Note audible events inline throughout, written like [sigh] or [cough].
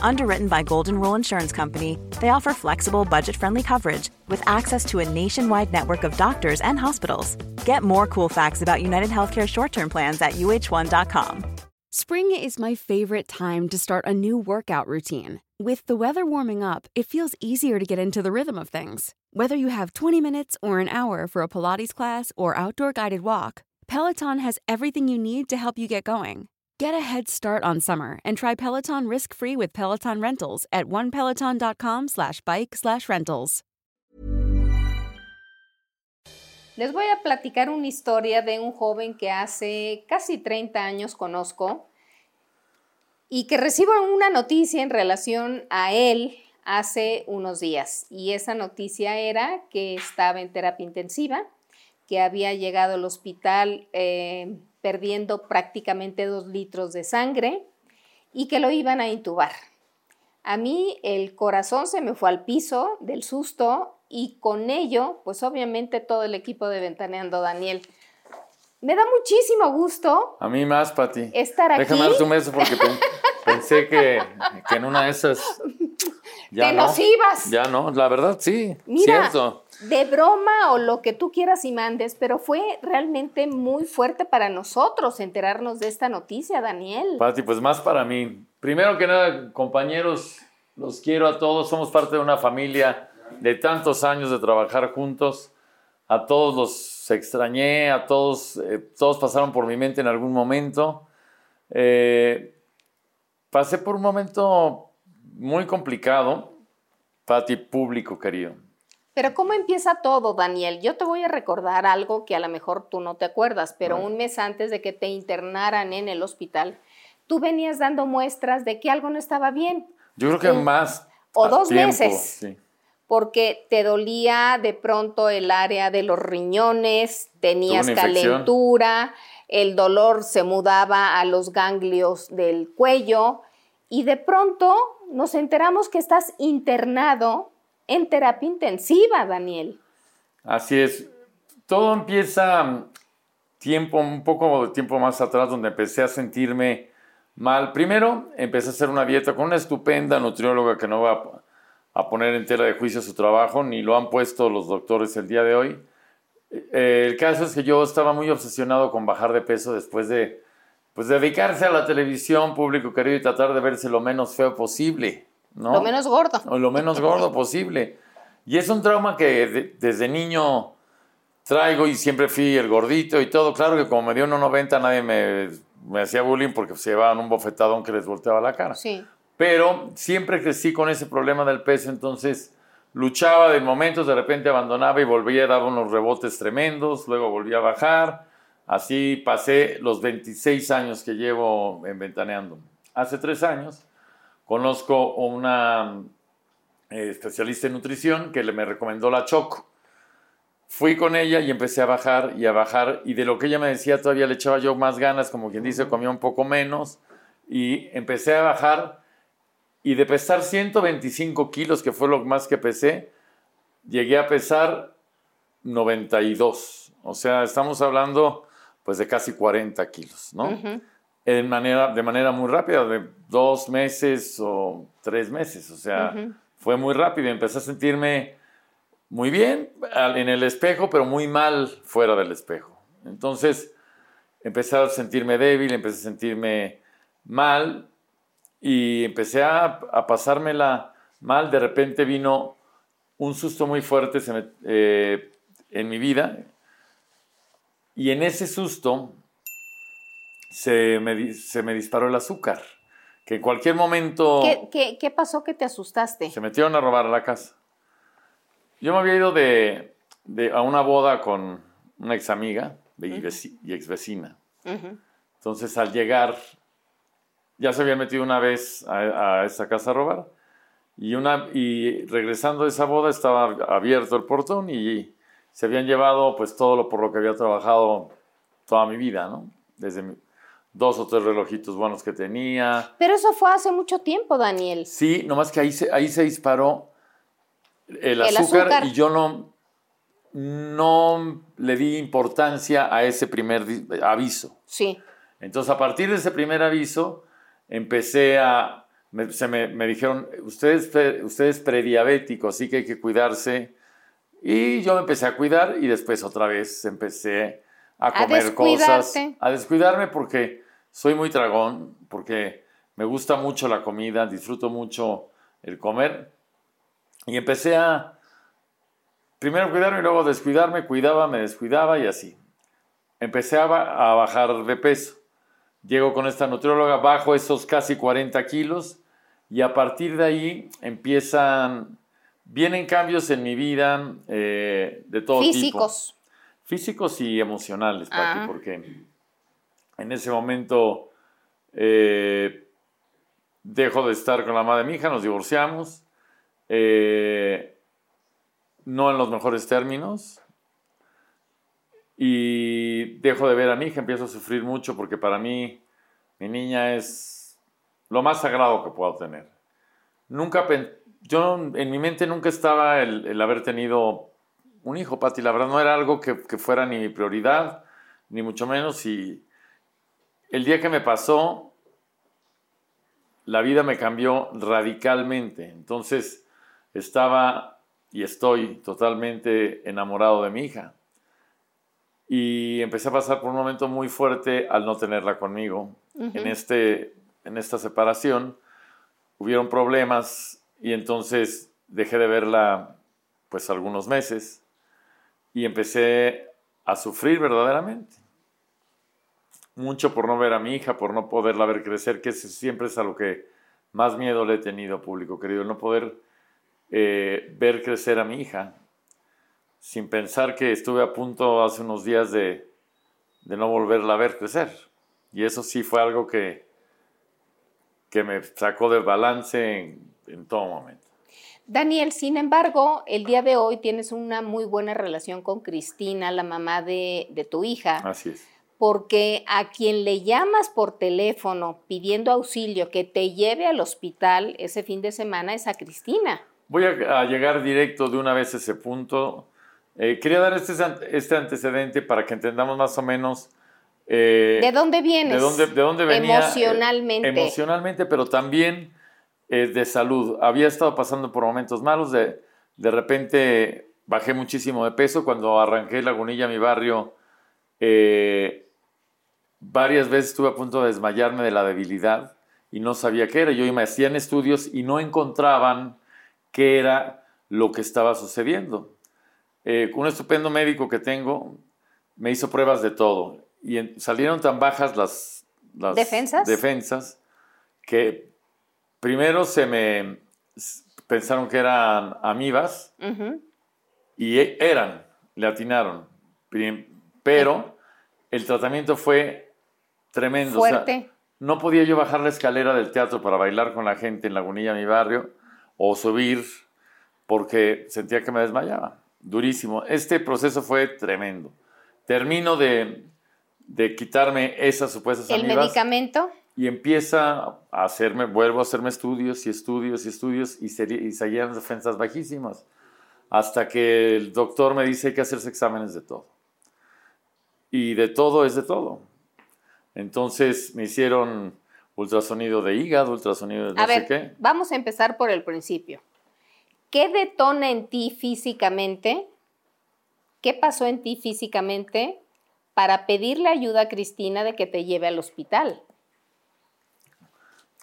Underwritten by Golden Rule Insurance Company, they offer flexible, budget friendly coverage with access to a nationwide network of doctors and hospitals. Get more cool facts about United Healthcare short term plans at uh1.com. Spring is my favorite time to start a new workout routine. With the weather warming up, it feels easier to get into the rhythm of things. Whether you have 20 minutes or an hour for a Pilates class or outdoor guided walk, Peloton has everything you need to help you get going. Get a head start on summer and try Peloton risk-free with Peloton Rentals at onepeloton.com slash bike slash rentals. Les voy a platicar una historia de un joven que hace casi 30 años conozco y que recibo una noticia en relación a él hace unos días. Y esa noticia era que estaba en terapia intensiva, que había llegado al hospital eh, perdiendo prácticamente dos litros de sangre y que lo iban a intubar. A mí el corazón se me fue al piso del susto y con ello, pues obviamente todo el equipo de Ventaneando Daniel me da muchísimo gusto. A mí más, Pati. Estar aquí. Déjame darte un beso porque pensé que, en una de esas. [laughs] Ya Te no, nos ibas. Ya no, la verdad sí. Mira, cierto. de broma o lo que tú quieras y mandes, pero fue realmente muy fuerte para nosotros enterarnos de esta noticia, Daniel. Pati, pues más para mí. Primero que nada, compañeros, los quiero a todos. Somos parte de una familia de tantos años de trabajar juntos a todos los extrañé, a todos, eh, todos pasaron por mi mente en algún momento. Eh, pasé por un momento muy complicado, para ti público querido. Pero ¿cómo empieza todo, Daniel? Yo te voy a recordar algo que a lo mejor tú no te acuerdas, pero un mes antes de que te internaran en el hospital, tú venías dando muestras de que algo no estaba bien. Yo creo que más. O dos meses. Sí porque te dolía de pronto el área de los riñones, tenías calentura, el dolor se mudaba a los ganglios del cuello y de pronto nos enteramos que estás internado en terapia intensiva, Daniel. Así es. Todo empieza tiempo, un poco tiempo más atrás, donde empecé a sentirme mal. Primero, empecé a hacer una dieta con una estupenda nutrióloga que no va a poner en tela de juicio su trabajo, ni lo han puesto los doctores el día de hoy. Eh, el caso es que yo estaba muy obsesionado con bajar de peso después de pues, dedicarse a la televisión público querido y tratar de verse lo menos feo posible. ¿no? Lo menos gordo. O lo menos gordo posible. Y es un trauma que desde niño traigo y siempre fui el gordito y todo. Claro que como me dio 1,90 nadie me, me hacía bullying porque se llevaban un bofetadón que les volteaba la cara. Sí. Pero siempre crecí con ese problema del peso, entonces luchaba de momentos, de repente abandonaba y volvía, daba unos rebotes tremendos, luego volvía a bajar. Así pasé los 26 años que llevo en Ventaneando. Hace tres años conozco una eh, especialista en nutrición que le me recomendó la Choco. Fui con ella y empecé a bajar y a bajar y de lo que ella me decía todavía le echaba yo más ganas, como quien dice, comía un poco menos y empecé a bajar y de pesar 125 kilos, que fue lo más que pesé, llegué a pesar 92. O sea, estamos hablando pues de casi 40 kilos, ¿no? en manera, de manera muy rápida, de dos meses o tres meses. O sea, fue muy rápido. Empecé a sentirme muy bien en el espejo, pero muy mal fuera del espejo. Entonces, empecé a sentirme débil, empecé a sentirme mal y empecé a, pasármela mal. De repente vino un susto muy fuerte eh, en mi vida y en ese susto se me, se me disparó el azúcar. Que en cualquier momento ¿Qué, qué, qué pasó que te asustaste? se metieron a robar a la casa. Yo me había ido de, de- a una boda con una ex amiga y, veci- y ex vecina. Ujú. Entonces, al llegar, ya se habían metido una vez a, a esa casa a robar. Y, una, y regresando de esa boda estaba abierto el portón y se habían llevado pues todo lo por lo que había trabajado toda mi vida, ¿no? Desde mi- dos o tres relojitos buenos que tenía. Pero eso fue hace mucho tiempo, Daniel. Sí, nomás que ahí se, ahí se disparó el El azúcar, azúcar. y yo no, no le di importancia a ese primer aviso. Sí. Entonces, a partir de ese primer aviso, empecé a. Me, se me, me dijeron, usted es, pre- usted es prediabético, así que hay que cuidarse. Y yo me empecé a cuidar y después otra vez empecé a A comer cosas. descuidarte. A descuidarme porque soy muy tragón, porque me gusta mucho la comida, disfruto mucho el comer. Y empecé a. Primero cuidarme y luego descuidarme, cuidaba, me descuidaba y así empecé a, a bajar de peso. Llego con esta nutrióloga, bajo esos casi 40 kilos y a partir de ahí empiezan, vienen cambios en mi vida eh, de todo Físicos. tipo. Físicos y emocionales, Pati, Ah. porque en ese momento eh, dejo de estar con la madre de mi hija, nos divorciamos, eh, no en los mejores términos, y dejo de ver a mi hija, empiezo a sufrir mucho porque para mí mi niña es lo más sagrado que puedo tener. Nunca, yo en mi mente nunca estaba el, el haber tenido un hijo, Pati, la verdad no era algo que, que fuera ni mi prioridad, ni mucho menos, y el día que me pasó, la vida me cambió radicalmente, entonces estaba y estoy totalmente enamorado de mi hija. Y empecé a pasar por un momento muy fuerte al no tenerla conmigo. en, este, en esta separación hubieron problemas y entonces dejé de verla pues algunos meses y empecé a sufrir verdaderamente. Mucho por no ver a mi hija, por no poderla ver crecer, que siempre es a lo que más miedo le he tenido, público querido, no poder eh, ver crecer a mi hija sin pensar que estuve a punto hace unos días de, de no volverla a ver crecer. Y eso sí fue algo que, que me sacó de balance en, en todo momento. Daniel, sin embargo, el día de hoy tienes una muy buena relación con Cristina, la mamá de, de tu hija, Así es. porque a quien le llamas por teléfono pidiendo auxilio que te lleve al hospital ese fin de semana es a Cristina. Voy a, a llegar directo de una vez a ese punto. Eh, quería dar este, este antecedente para que entendamos más o menos eh, ¿De dónde vienes? de dónde, de dónde venía. eh, Emocionalmente. emocionalmente, pero también eh, de salud. Había estado pasando por momentos malos. De, de repente bajé muchísimo de peso. Cuando arranqué Lagunilla, mi barrio, varias veces estuve a punto de desmayarme de la debilidad y no sabía qué era. Yo me hacían estudios y no encontraban qué era lo que estaba sucediendo. Un estupendo médico que tengo me hizo pruebas de todo y en- salieron tan bajas las, las ¿Defensas? defensas que primero se me pensaron que eran amibas Ujú. y e- eran, le atinaron, pero el tratamiento fue tremendo. o sea, Fuerte. no podía yo bajar la escalera del teatro para bailar con la gente en Lagunilla, mi barrio, o subir porque sentía que me desmayaba. Durísimo. Este proceso fue tremendo. Termino de, de quitarme esas supuestas ¿El amibas medicamento? y empieza a hacerme, vuelvo a hacerme estudios y estudios y estudios y, seri- y seguían defensas bajísimas. Hasta que el doctor me dice que hacerse exámenes de todo. Y de todo es de todo. Entonces me hicieron ultrasonido de hígado, ultrasonido de no a sé ver, qué. vamos a empezar por el principio. ¿Qué detona en ti físicamente? ¿Qué pasó en ti físicamente para pedirle ayuda a Cristina de que te lleve al hospital?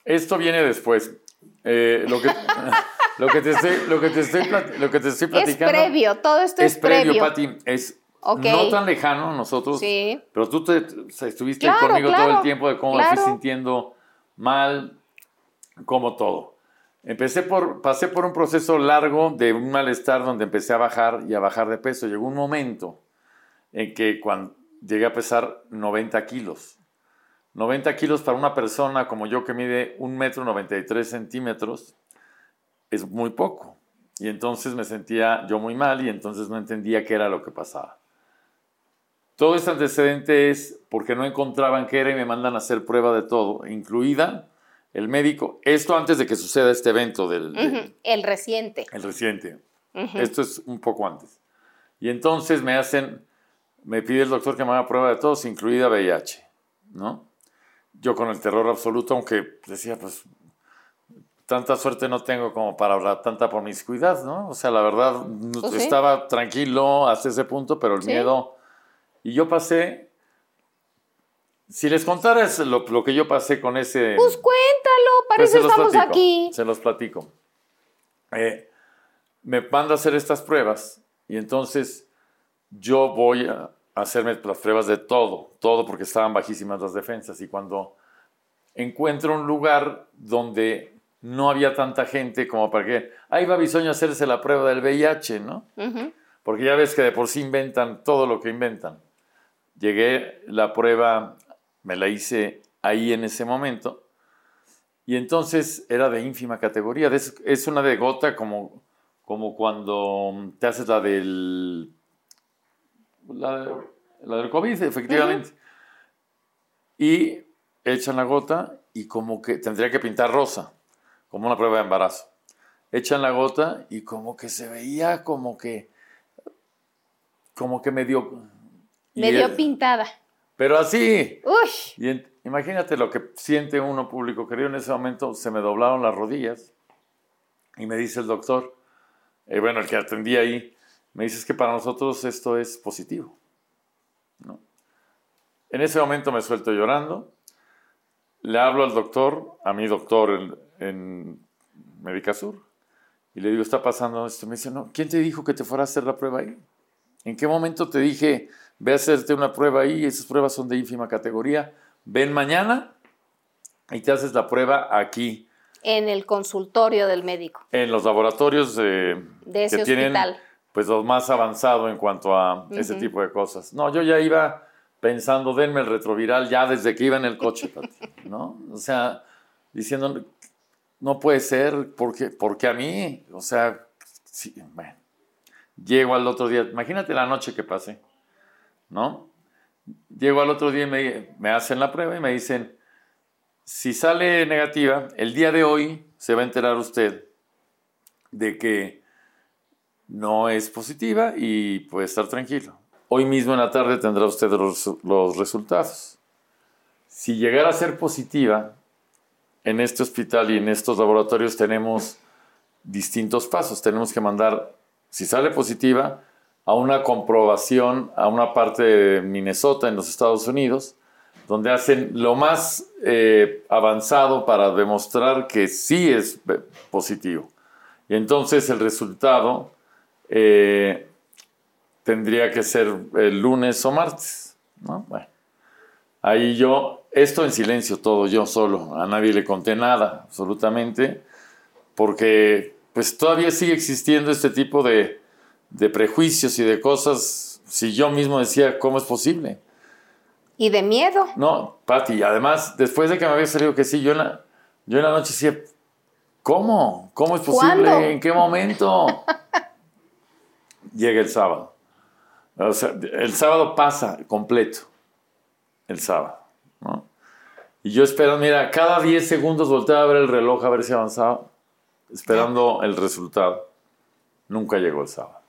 Esto viene después. Eh, lo, que, [laughs] lo, que te estoy, lo, que te estoy lo que te estoy Es platicando. previo, todo esto es, es previo, previo. Pati. Es no tan lejano nosotros, sí. pero tú te, estuviste ahí conmigo todo el tiempo de cómo me fui sintiendo mal, como todo. Empecé por, pasé por un proceso largo de un malestar donde empecé a bajar y a bajar de peso. Llegó un momento en que cuando llegué a pesar 90 kilos. 90 kilos para una persona como yo que mide un metro 93 centímetros es muy poco. Y entonces me sentía yo muy mal y entonces no entendía qué era lo que pasaba. Todo este antecedente es porque no encontraban qué era y me mandan a hacer prueba de todo, incluida el médico. Esto antes de que suceda este evento del... El reciente. El reciente. Esto es un poco antes. Y entonces me hacen, me pide el doctor que me haga prueba de todos, incluida VIH, ¿no? Yo con el terror absoluto, aunque decía, pues tanta suerte no tengo como para hablar tanta promiscuidad, ¿no? O sea, la verdad, pues estaba tranquilo hasta ese punto, pero el miedo... Y yo pasé... Si les contara lo, lo, que yo pasé con ese... Pues cuéntalo, para pues eso estamos aquí. Se los platico. Eh, me manda a hacer estas pruebas y entonces yo voy a hacerme las pruebas de todo, todo porque estaban bajísimas las defensas y cuando encuentro un lugar donde no había tanta gente como para que, ahí va Bisoño a hacerse la prueba del VIH, ¿no? Porque ya ves que de por sí inventan todo lo que inventan. Llegué, la prueba me la hice ahí en ese momento y entonces era de ínfima categoría, es una de gota como, como cuando te haces la del, la, del COVID, efectivamente. Y echan la gota y como que tendría que pintar rosa como una prueba de embarazo. Echan la gota y como que se veía como que, como que medio... Medio pintada. Pero así. Uy. Y imagínate lo que siente uno público querido. En ese momento se me doblaron las rodillas y me dice el doctor, eh, bueno, el que atendía ahí, me dice es que para nosotros esto es positivo. En ese momento me suelto llorando, le hablo al doctor, a mi doctor, en Sur Y le digo, está pasando esto. Me dice, no, ¿quién te dijo que te fuera a hacer la prueba ahí? ¿En qué momento te dije, ve a hacerte una prueba ahí? Esas pruebas son de ínfima categoría. Ven mañana y te haces la prueba aquí. En el consultorio del médico. En los laboratorios de ese que hospital. Tienen, pues los más avanzados en cuanto a ese tipo de cosas. No, yo ya iba pensando, denme el retroviral ya desde que iba en el coche, [laughs] ¿no? O sea, diciendo, no puede ser, porque, porque a mí, o sea, bueno, llego al otro día, imagínate la noche que pasé, ¿no? Llego al otro día y me, me hacen la prueba y me dicen, si sale negativa, el día de hoy se va a enterar usted de que no es positiva y puede estar tranquilo. Hoy mismo en la tarde tendrá usted los, resultados. Si llegara a ser positiva, en este hospital y en estos laboratorios tenemos distintos pasos. Tenemos que mandar, si sale positiva, a una comprobación a una parte de Minnesota en los Estados Unidos, donde hacen lo más eh, avanzado para demostrar que sí es positivo. Y entonces el resultado eh, tendría que ser el lunes o martes. Bueno, ahí yo esto en silencio todo, yo solo, a nadie le conté nada, absolutamente, porque pues todavía sigue existiendo este tipo de, prejuicios y de cosas, si yo mismo decía, ¿cómo es posible? Y de miedo. No, Pati, además, después de que me había salido que sí, yo en la, yo en la noche decía, ¿cómo? ¿Cómo es posible? ¿En qué momento? [laughs] Llega el sábado. O sea, el sábado pasa completo. El sábado. Y yo esperando, mira, cada 10 segundos volteaba a ver el reloj a ver si avanzaba, esperando el resultado. Nunca llegó el sábado.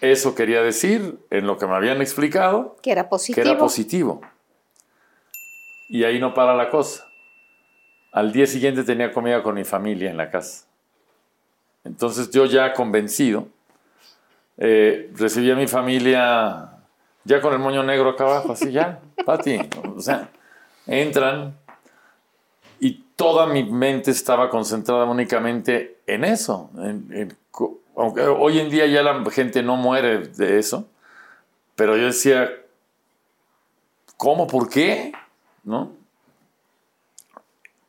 Eso quería decir, en lo que me habían explicado, que era positivo. Que era positivo. Y ahí no para la cosa. Al día siguiente tenía comida con mi familia en la casa. Entonces yo ya convencido, eh, recibí a mi familia ya con el moño negro acá abajo, así ya, Pati. O sea, entran y toda mi mente estaba concentrada únicamente en eso. aunque hoy en día ya la gente no muere de eso, Pero yo decía, ¿cómo? ¿Por qué? ¿No?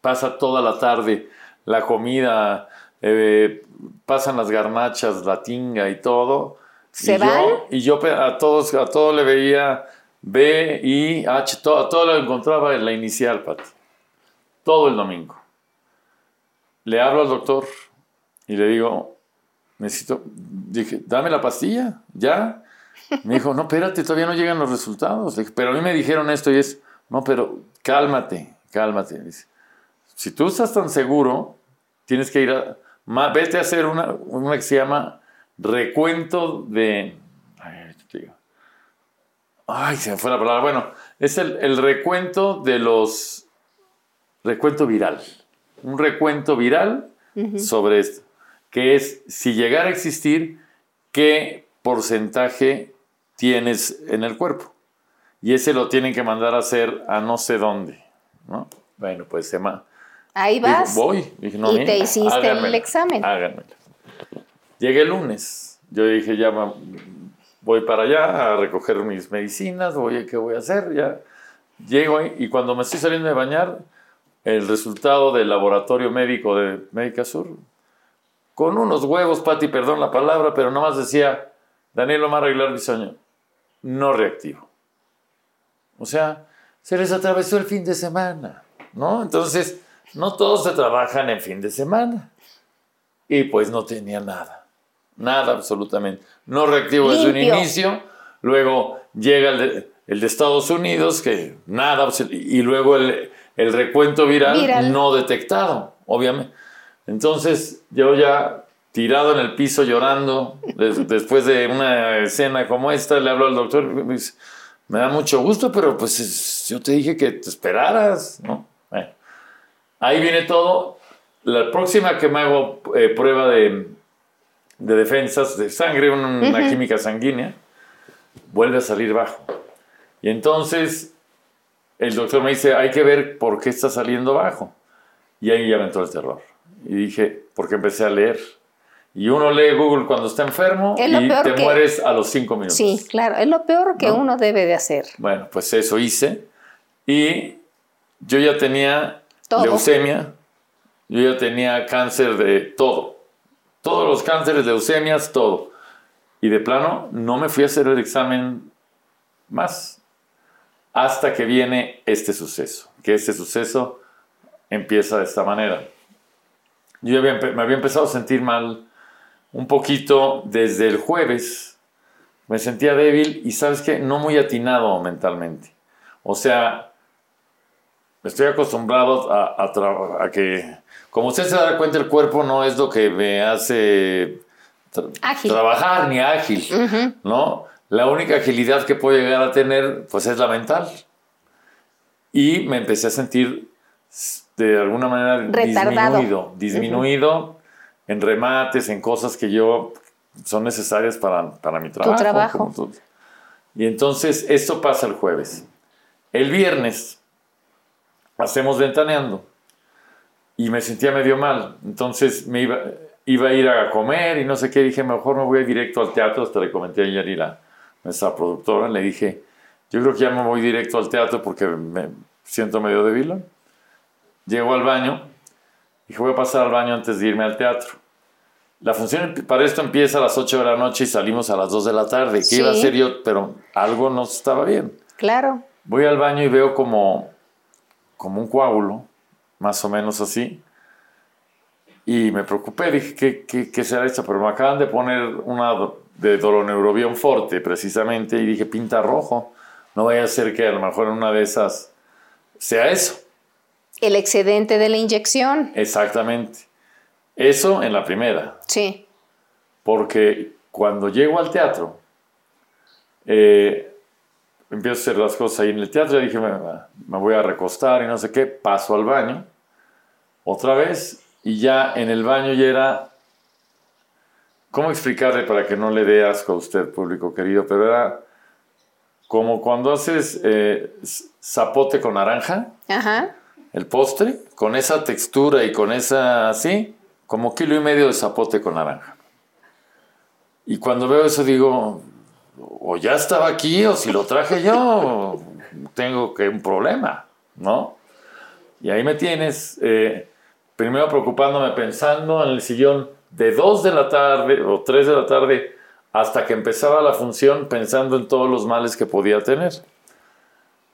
Pasa toda la tarde la comida, eh, pasan las garnachas, la tinga y todo. ¿Se y van? Yo, y yo a todos, a todos le veía B, I, H, todo, lo encontraba en la inicial, Pati. Todo el domingo. Le hablo al doctor y le digo, necesito, dije, dame la pastilla, ya. Me dijo, no, espérate, todavía no llegan los resultados. Le dije, pero a mí me dijeron esto y es, no, pero cálmate, cálmate. Dice, si tú estás tan seguro, tienes que ir a, ma- vete a hacer una, una que se llama recuento de, ay. Ay, se me fue la palabra. Bueno, es el, el recuento de los, recuento viral. Un recuento viral sobre esto, que es si llegara a existir, qué porcentaje tienes en el cuerpo. Y ese lo tienen que mandar a hacer a no sé dónde. ¿no? Bueno, pues se llama. Ahí vas. voy. Dije, no, y te hiciste el háganmela, examen. Háganmela. Llegué el lunes. Yo dije, ya voy para allá a recoger mis medicinas. Voy, ¿qué voy a hacer? Ya llego ahí, y cuando me estoy saliendo de bañar, el resultado del laboratorio médico de Médica Sur, con unos huevos, Pati, perdón la palabra, pero nomás decía, Daniel Omar Aguilar Bisoño, no reactivo. O sea, se les atravesó el fin de semana, ¿no? Entonces, no todos se trabajan en fin de semana. Y pues no tenía nada. Nada absolutamente. No reactivo desde un inicio. Luego llega el de, el de Estados Unidos, que nada. Y luego el, el recuento viral, Viral. no detectado, obviamente. Entonces yo ya tirado en el piso llorando, des- [laughs] después de una escena como esta, le hablo al doctor, y me dice, me da mucho gusto, pero pues es- yo te dije que te esperaras, ¿no? Bueno, ahí viene todo. La próxima que me hago eh, prueba de, de defensas de sangre, un- una química sanguínea, vuelve a salir bajo. Y entonces el doctor me dice, hay que ver por qué está saliendo bajo. Y ahí ya me entró el terror. Y dije, porque empecé a leer. Y uno lee Google cuando está enfermo Es y te que- mueres a los cinco minutos. Sí, claro. Es lo peor que ¿No? uno debe de hacer. Bueno, pues eso hice. Y yo ya tenía Leucemia, yo ya tenía cáncer de todo. Todos los cánceres, leucemias, todo. Y de plano, no me fui a hacer el examen más. Hasta que viene este suceso. Que este suceso empieza de esta manera. Yo había me había empezado a sentir mal un poquito desde el jueves. Me sentía débil y, ¿sabes qué? No muy atinado mentalmente. O sea, estoy acostumbrado a, a a que, como usted se da cuenta, el cuerpo no es lo que me hace tra- Ágil. trabajar ni ágil, ¿no? La única agilidad que puedo llegar a tener, pues es la mental. Y me empecé a sentir de alguna manera Retardado. disminuido, disminuido en remates, en cosas que yo son necesarias para, para mi trabajo. trabajo. como. Y entonces esto pasa el jueves. El viernes hacemos ventaneando y me sentía medio mal. Entonces me iba, iba a ir a comer y no sé qué. Dije, mejor me voy directo al teatro. Hasta le comenté ayer a la, nuestra productora. Le dije, yo creo que ya me voy directo al teatro porque me siento medio débil. Llego al baño. Dije, voy a pasar al baño antes de irme al teatro. La función para esto empieza a las 8 de la noche y salimos a las 2 de la tarde. ¿Qué Sí. iba a hacer yo? Pero algo no estaba bien. Claro. Voy al baño y veo como, como un coágulo, más o menos así. Y me preocupé, dije, ¿qué, qué, qué será esto? Pero me acaban de poner una de doloneurobión forte, precisamente, y dije, pinta rojo. No vaya a ser que a lo mejor en una de esas sea eso. El excedente de la inyección. Exactamente. Eso en la primera. Sí. Porque cuando llego al teatro, eh, empiezo a hacer las cosas ahí en el teatro, dije, me, me voy a recostar y no sé qué, paso al baño, otra vez, y ya en el baño ya era, ¿cómo explicarle para que no le dé asco a usted, público querido? Pero era como cuando haces eh, zapote con naranja, Ajá. el postre, con esa textura y con esa así, como kilo y medio de zapote con naranja. Y cuando veo eso digo, o ya estaba aquí o si lo traje yo, tengo que un problema, ¿no? Y ahí me tienes, eh, primero preocupándome pensando en el sillón de 2 de la tarde o 3 de la tarde hasta que empezaba la función pensando en todos los males que podía tener.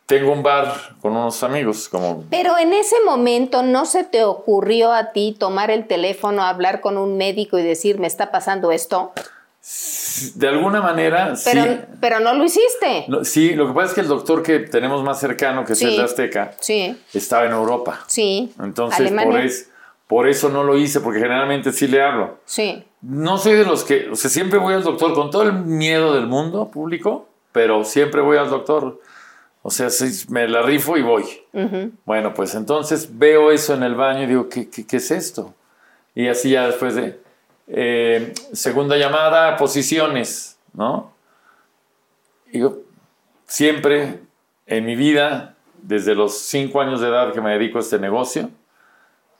Tengo un bar con unos amigos, como... Pero en ese momento no se te ocurrió a ti tomar el teléfono, hablar con un médico y decir, me está pasando esto. De alguna manera, pero, sí. Pero no lo hiciste. sí, lo que pasa es que el doctor que tenemos más cercano, que es el de Azteca, sí. estaba en Europa. Sí. Entonces, por, por, eso no lo hice, porque generalmente sí le hablo. Sí. No soy de los que, o sea, siempre voy al doctor con todo el miedo del mundo público, pero siempre voy al doctor. O sea, me la rifo y voy. Bueno, pues entonces veo eso en el baño y digo, ¿qué, qué, qué es esto? Y así ya después de, eh, segunda llamada, posiciones, ¿no? Digo, siempre en mi vida, desde los cinco años de edad que me dedico a este negocio,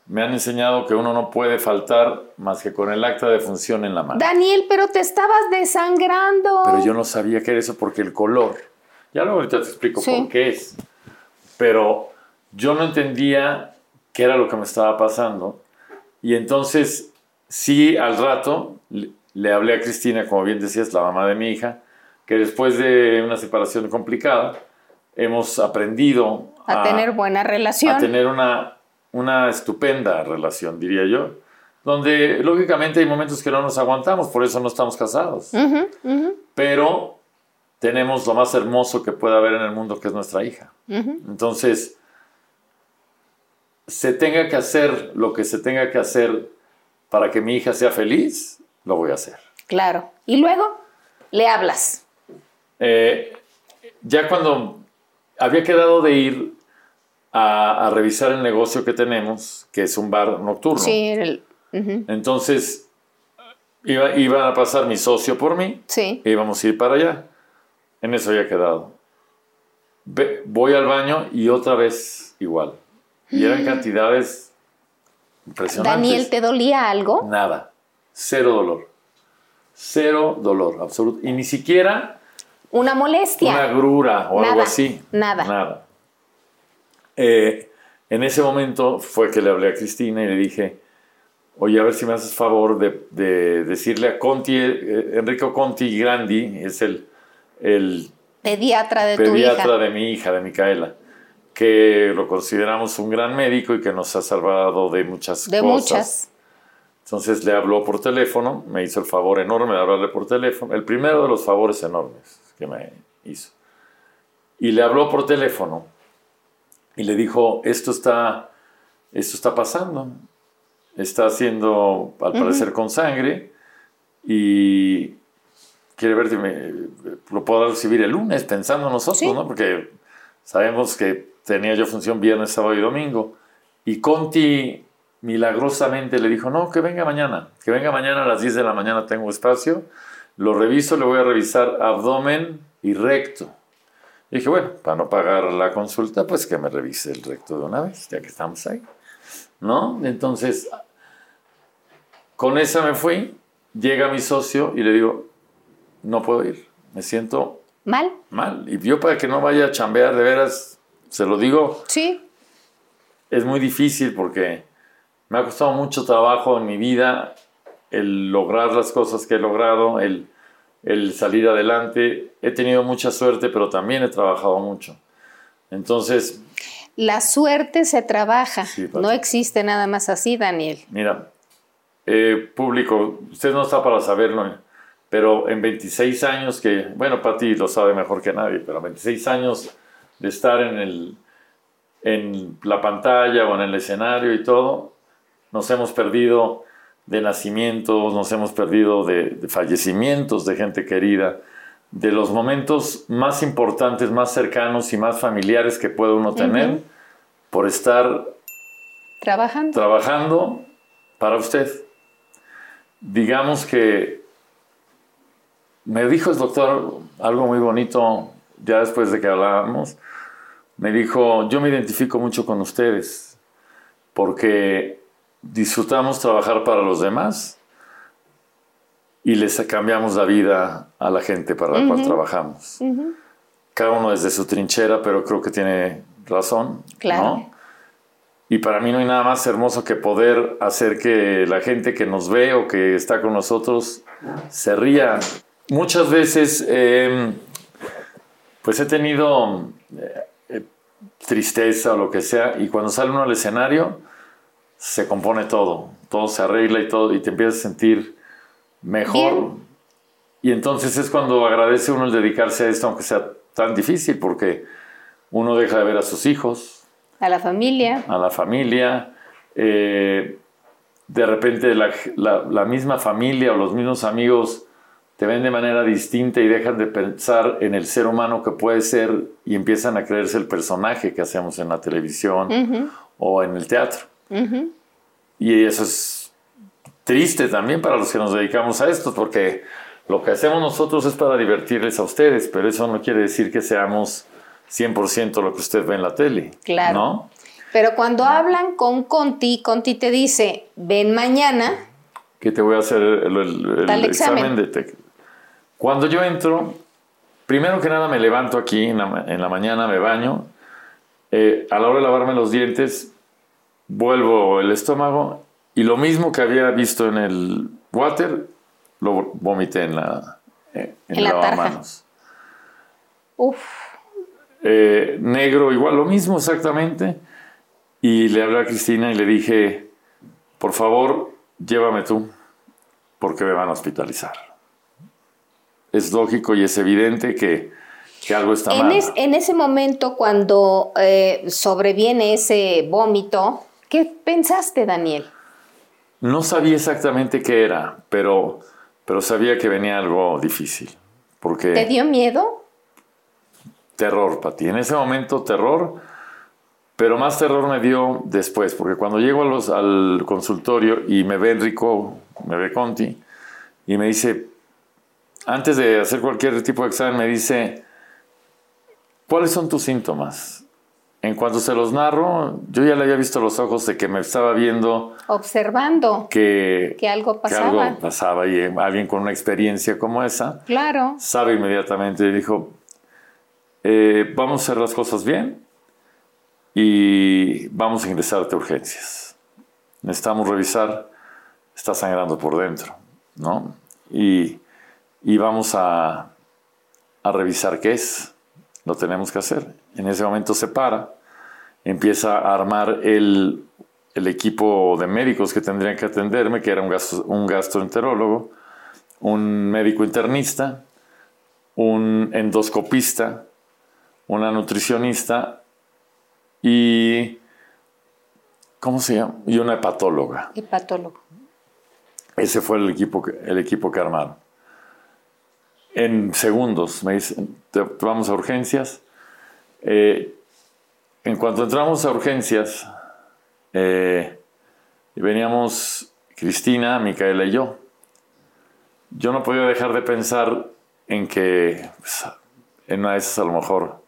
me han enseñado que uno no puede faltar más que con el acta de función en la mano. Daniel, pero te estabas desangrando. Pero yo no sabía que era eso porque el color, ya luego ahorita te explico por qué es, pero yo no entendía qué era lo que me estaba pasando y entonces sí al rato le, hablé a Cristina, como bien decías, la mamá de mi hija, que después de una separación complicada hemos aprendido a, tener buena relación. A tener una, una estupenda relación, diría yo, donde lógicamente hay momentos que no nos aguantamos, por eso no estamos casados. Pero tenemos lo más hermoso que puede haber en el mundo, que es nuestra hija. Entonces, se tenga que hacer lo que se tenga que hacer para que mi hija sea feliz, lo voy a hacer. Claro. Y luego le hablas. Eh, ya cuando había quedado de ir a, revisar el negocio que tenemos, que es un bar nocturno. Sí, entonces iba, iba, a pasar mi socio por mí. Sí. E íbamos a ir para allá. En eso había quedado. voy al baño y otra vez igual. Y eran cantidades Daniel, ¿te dolía algo? Nada. Cero dolor. Cero dolor, absoluto. Y ni siquiera... Una molestia. Una grura o algo así. Nada. Nada. Eh, en ese momento fue que le hablé a Cristina y le dije, oye, a ver si me haces favor de, decirle a Conti, eh, Enrico Conti Grandi, es el, el pediatra de pediatra tu hija. de mi hija, de Micaela que lo consideramos un gran médico y que nos ha salvado de muchas de cosas. muchas. Entonces le habló por teléfono, me hizo el favor enorme de hablarle por teléfono, el primero de los favores enormes que me hizo. Y le habló por teléfono y le dijo, esto está, esto está pasando, está haciendo, al parecer, con sangre y quiere ver si me, lo puedo recibir el lunes, pensando nosotros, ¿no? Porque sabemos que tenía yo función viernes, sábado y domingo. Y Conti milagrosamente le dijo, no, que venga mañana, que venga mañana a las 10 de la mañana tengo espacio, lo reviso, le voy a revisar abdomen y recto. Y dije, bueno, para no pagar la consulta, pues que me revise el recto de una vez, ya que estamos ahí. ¿No? Entonces, con esa me fui, llega mi socio y le digo, no puedo ir, me siento mal. Mal. Y yo para que no vaya a chambear de veras, se lo digo. Sí. Es muy difícil porque me ha costado mucho trabajo en mi vida el lograr las cosas que he logrado, el, el salir adelante. He tenido mucha suerte, pero también he trabajado mucho. Entonces... La suerte se trabaja. no existe nada más así, Daniel. Mira, eh, público, usted no está para saberlo, pero en 26 años que, bueno, Pati lo sabe mejor que nadie, pero 26 años de estar en, el, en la pantalla o en el escenario y todo, nos hemos perdido de nacimientos, nos hemos perdido de, fallecimientos de gente querida, de los momentos más importantes, más cercanos y más familiares que puede uno tener por estar trabajando. trabajando para usted. Digamos que me dijo el doctor algo muy bonito ya después de que hablábamos me dijo, yo me identifico mucho con ustedes porque disfrutamos trabajar para los demás y les cambiamos la vida a la gente para la cual trabajamos. Cada uno desde su trinchera, pero creo que tiene razón. Claro. Y para mí no hay nada más hermoso que poder hacer que la gente que nos ve o que está con nosotros se ría. Muchas veces, em, pues he tenido eh, eh, tristeza o lo que sea, y cuando sale uno al escenario, se compone todo, todo se arregla y todo, y te empiezas a sentir mejor. Y entonces es cuando agradece uno el dedicarse a esto, aunque sea tan difícil, porque uno deja de ver a sus hijos, a la familia. A la familia. Eh, de repente la, misma familia o los mismos amigos te ven de manera distinta y dejan de pensar en el ser humano que puede ser y empiezan a creerse el personaje que hacemos en la televisión o en el teatro. Y eso es triste también para los que nos dedicamos a esto, porque lo que hacemos nosotros es para divertirles a ustedes, pero eso no quiere decir que seamos 100% lo que usted ve en la tele. Claro. ¿no? Pero cuando hablan con Conti, Conti te dice, ven mañana. Que te voy a hacer el, examen. de Cuando yo entro, primero que nada me levanto aquí en la, mañana, me baño. Eh, a la hora de lavarme los dientes, vuelvo el estómago y lo mismo que había visto en el water, lo vomité en la, eh, en, en la tarja. Uf. Eh, negro, igual lo mismo exactamente. Y le hablé a Cristina y le dije, por favor, llévame tú, porque me van a hospitalizar. Es lógico y es evidente que, algo está en mal. en ese momento, cuando eh, sobreviene ese vómito, ¿qué pensaste, Daniel? No sabía exactamente qué era, pero, pero sabía que venía algo difícil. Porque ¿Te dio miedo? terror, Pati. En ese momento, terror, pero más terror me dio después, porque cuando llego al consultorio y me ve Enrico, me ve Conti, y me dice, antes de hacer cualquier tipo de examen, me dice, ¿cuáles son tus síntomas? En cuanto se los narro, yo ya le había visto los ojos de que me estaba viendo. Observando. Que, que algo pasaba. Que algo pasaba y alguien con una experiencia como esa. Claro. Sabe inmediatamente. Dijo, eh, vamos a hacer las cosas bien y vamos a ingresar a urgencias. Necesitamos revisar, está sangrando por dentro, ¿no? Y, vamos a, revisar qué es, lo tenemos que hacer. En ese momento se para, empieza a armar el, equipo de médicos que tendrían que atenderme, que era un, un gastroenterólogo, un médico internista, un endoscopista, una nutricionista y. ¿Cómo se llama? Y una hepatóloga. Hepatólogo. Ese fue el equipo que, el equipo que armaron. En segundos me dicen, vamos a urgencias. Eh, en cuanto entramos a urgencias, eh, veníamos Cristina, Micaela y yo. Yo no podía dejar de pensar en que pues, en una de esas a lo mejor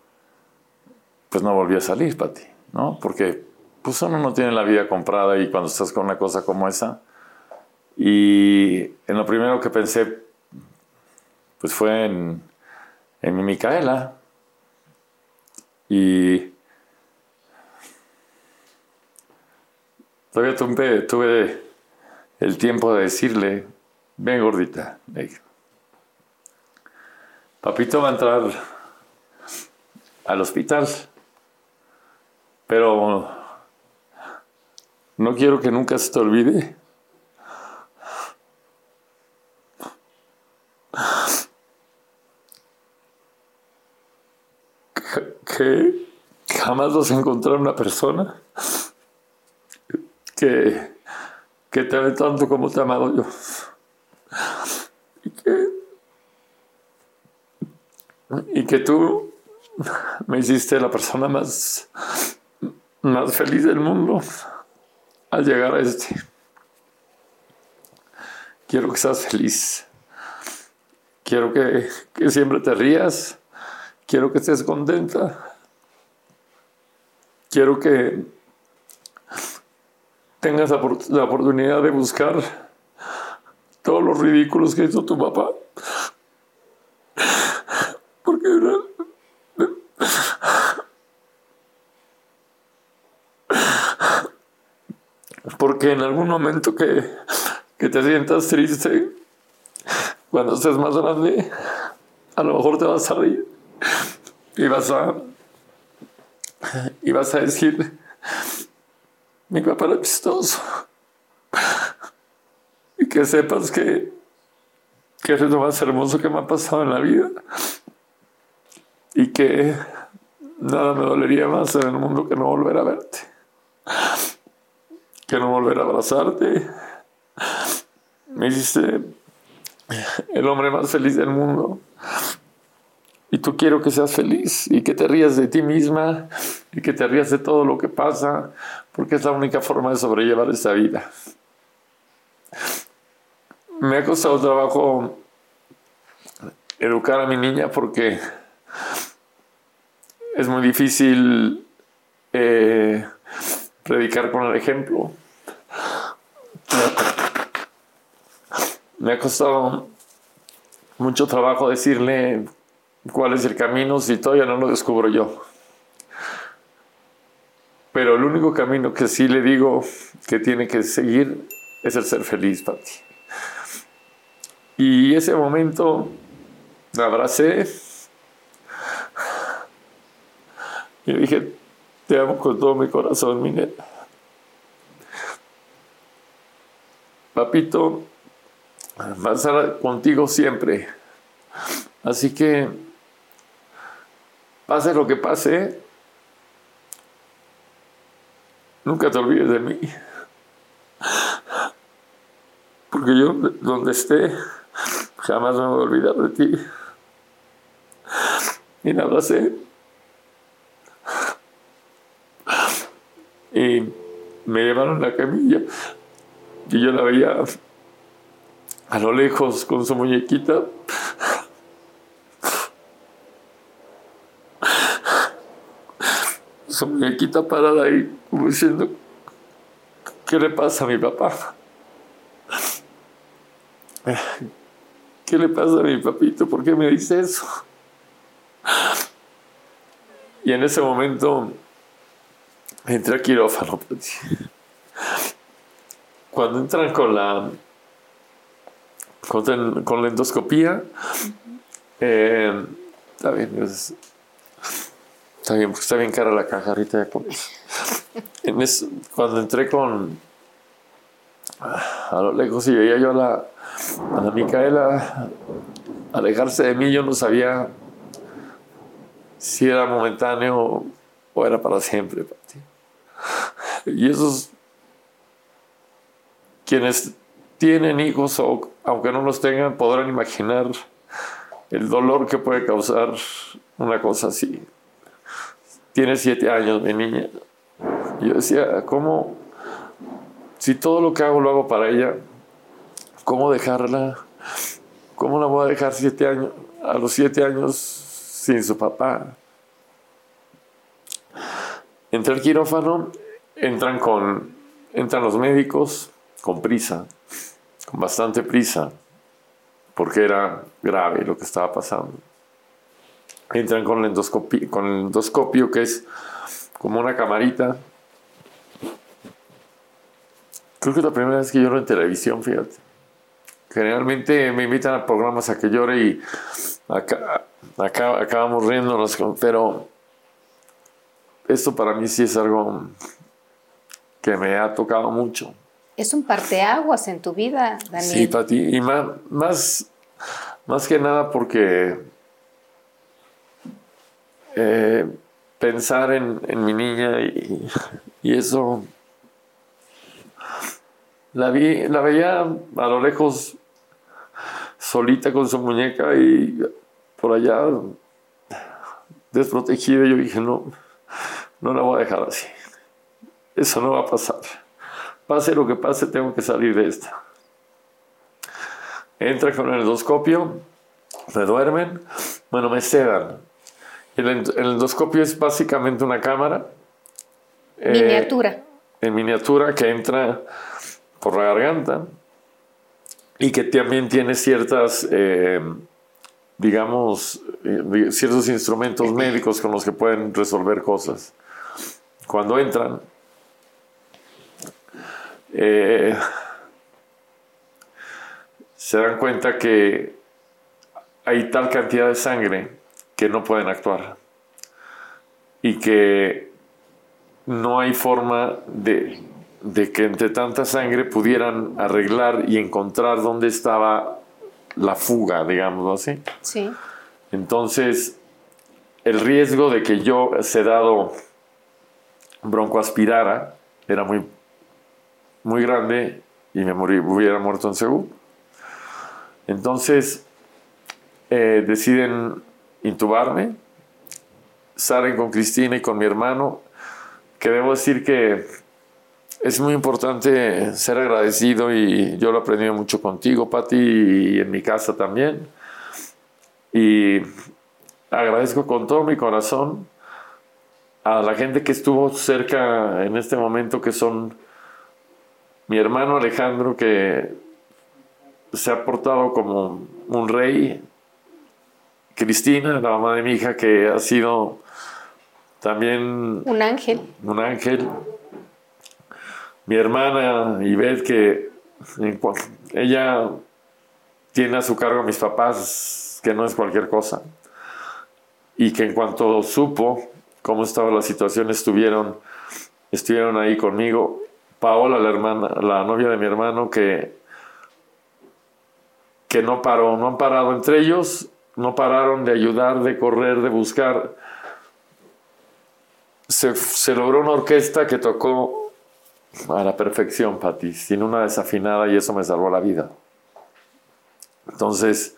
pues no volvió a salir, Pati, ¿no? Porque pues uno no tiene la vida comprada y cuando estás con una cosa como esa. Y en lo primero que pensé, pues fue en, en mi Micaela. Y todavía tuve, tuve el tiempo de decirle, ven gordita, papito va a entrar al hospital. Pero no quiero que nunca se te olvide que jamás vas a encontrar una persona que, que te ame tanto como te he amado yo. Y que, y que tú me hiciste la persona más más feliz del mundo al llegar a este. Quiero que seas feliz. Quiero que, siempre te rías. Quiero que estés contenta. Quiero que tengas la, oportunidad de buscar todos los ridículos que hizo tu papá. Porque porque en algún momento que, que te sientas triste, cuando estés más grande, a lo mejor te vas a reír y vas a, y vas a decir, mi papá era chistoso. Y que sepas que, que es lo más hermoso que me ha pasado en la vida. Y que nada me dolería más en el mundo que no volver a verte. Que no volver a abrazarte. Me hiciste el hombre más feliz del mundo. Y tú quiero que seas feliz y que te rías de ti misma y que te rías de todo lo que pasa, porque es la única forma de sobrellevar esta vida. Me ha costado trabajo educar a mi niña porque es muy difícil eh, predicar con el ejemplo. Me ha costado mucho trabajo decirle cuál es el camino si todavía no lo descubro yo. Pero el único camino que sí le digo que tiene que seguir es el ser feliz, Pati. Y ese momento la abracé y dije, te amo con todo mi corazón, mi nena. Papito, va a estar contigo siempre. Así que, pase lo que pase, nunca te olvides de mí. Porque yo, donde esté, jamás me voy a olvidar de ti. Y la abracé. Y me llevaron la camilla y yo la veía a lo lejos con su muñequita. Su muñequita parada ahí, como diciendo, ¿qué le pasa a mi papá? ¿Qué le pasa a mi papito? ¿Por qué me dice eso? Y en ese momento entré a quirófano. Cuando entran con la con, la endoscopía. Eh, está bien, está bien, porque está bien cara la caja ahorita. [laughs] En cuando entré con. A lo lejos y veía yo a la, a la Micaela alejarse de mí, yo no sabía si era momentáneo o era para siempre. Y esos quienes tienen hijos o aunque no los tengan, podrán imaginar el dolor que puede causar una cosa así. Tiene siete años mi niña. Yo decía, ¿cómo? Si todo lo que hago lo hago para ella, ¿cómo dejarla? ¿Cómo la voy a dejar siete años, a los siete años sin su papá? Entra el quirófano, entran con, entran los médicos con prisa con bastante prisa, porque era grave lo que estaba pasando. Entran con el endoscopio, con el endoscopio que es como una camarita. Creo que es la primera vez que lloro en televisión, fíjate. Generalmente me invitan a programas a que llore y acá, acá acabamos riéndonos, pero esto para mí sí es algo que me ha tocado mucho es un parteaguas en tu vida, Daniel. Sí, Pati, y más, más, que nada porque eh, pensar en, mi niña y, eso la vi, la veía a lo lejos solita con su muñeca y por allá desprotegida. Yo dije, no, no la voy a dejar así. Eso no va a pasar. Pase lo que pase, tengo que salir de esta. Entra con el endoscopio, me duermen, bueno, me sedan. El, endoscopio es básicamente una cámara. Eh, miniatura. en miniatura que entra por la garganta. y que también tiene ciertas, eh, digamos, eh, ciertos instrumentos médicos con los que pueden resolver cosas. Cuando entran, eh, se dan cuenta que hay tal cantidad de sangre que no pueden actuar y que no hay forma de, de que entre tanta sangre pudieran arreglar y encontrar dónde estaba la fuga, digámoslo así. Sí. Entonces, el riesgo de que yo sedado broncoaspirara era muy, muy grande y me morí, hubiera muerto en Seúl. Entonces, eh, deciden intubarme, salen con Cristina y con mi hermano, que debo decir que es muy importante ser agradecido y yo lo he aprendido mucho contigo, Pati, y en mi casa también. Y agradezco con todo mi corazón a la gente que estuvo cerca en este momento, que son mi hermano Alejandro, que se ha portado como un rey, Cristina, la mamá de mi hija, que ha sido también Un ángel. un ángel. Mi hermana Ivette, que ella tiene a su cargo a mis papás, que no es cualquier cosa, y que en cuanto supo cómo estaba la situación, estuvieron, estuvieron ahí conmigo. Paola, la hermana, la novia de mi hermano, que, que no paró, no han parado entre ellos, no pararon de ayudar, de correr, de buscar se, se logró una orquesta que tocó a la perfección, Pati, sin una desafinada y eso me salvó la vida. Entonces,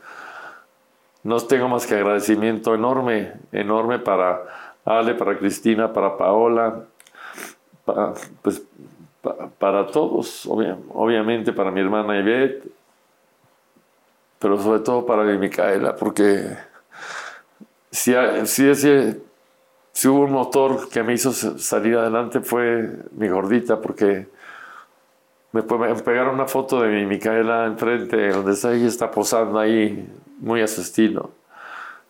no tengo más que agradecimiento enorme, enorme para Ale, para Cristina, para Paola, pa- pues, pa- para todos, obvia- obviamente para mi hermana Ivette, pero sobre todo para mi Micaela, porque si, si si hubo un motor que me hizo salir adelante fue mi gordita, porque me pegaron una foto de mi Micaela enfrente, donde está, ella está posando ahí, muy a su estilo.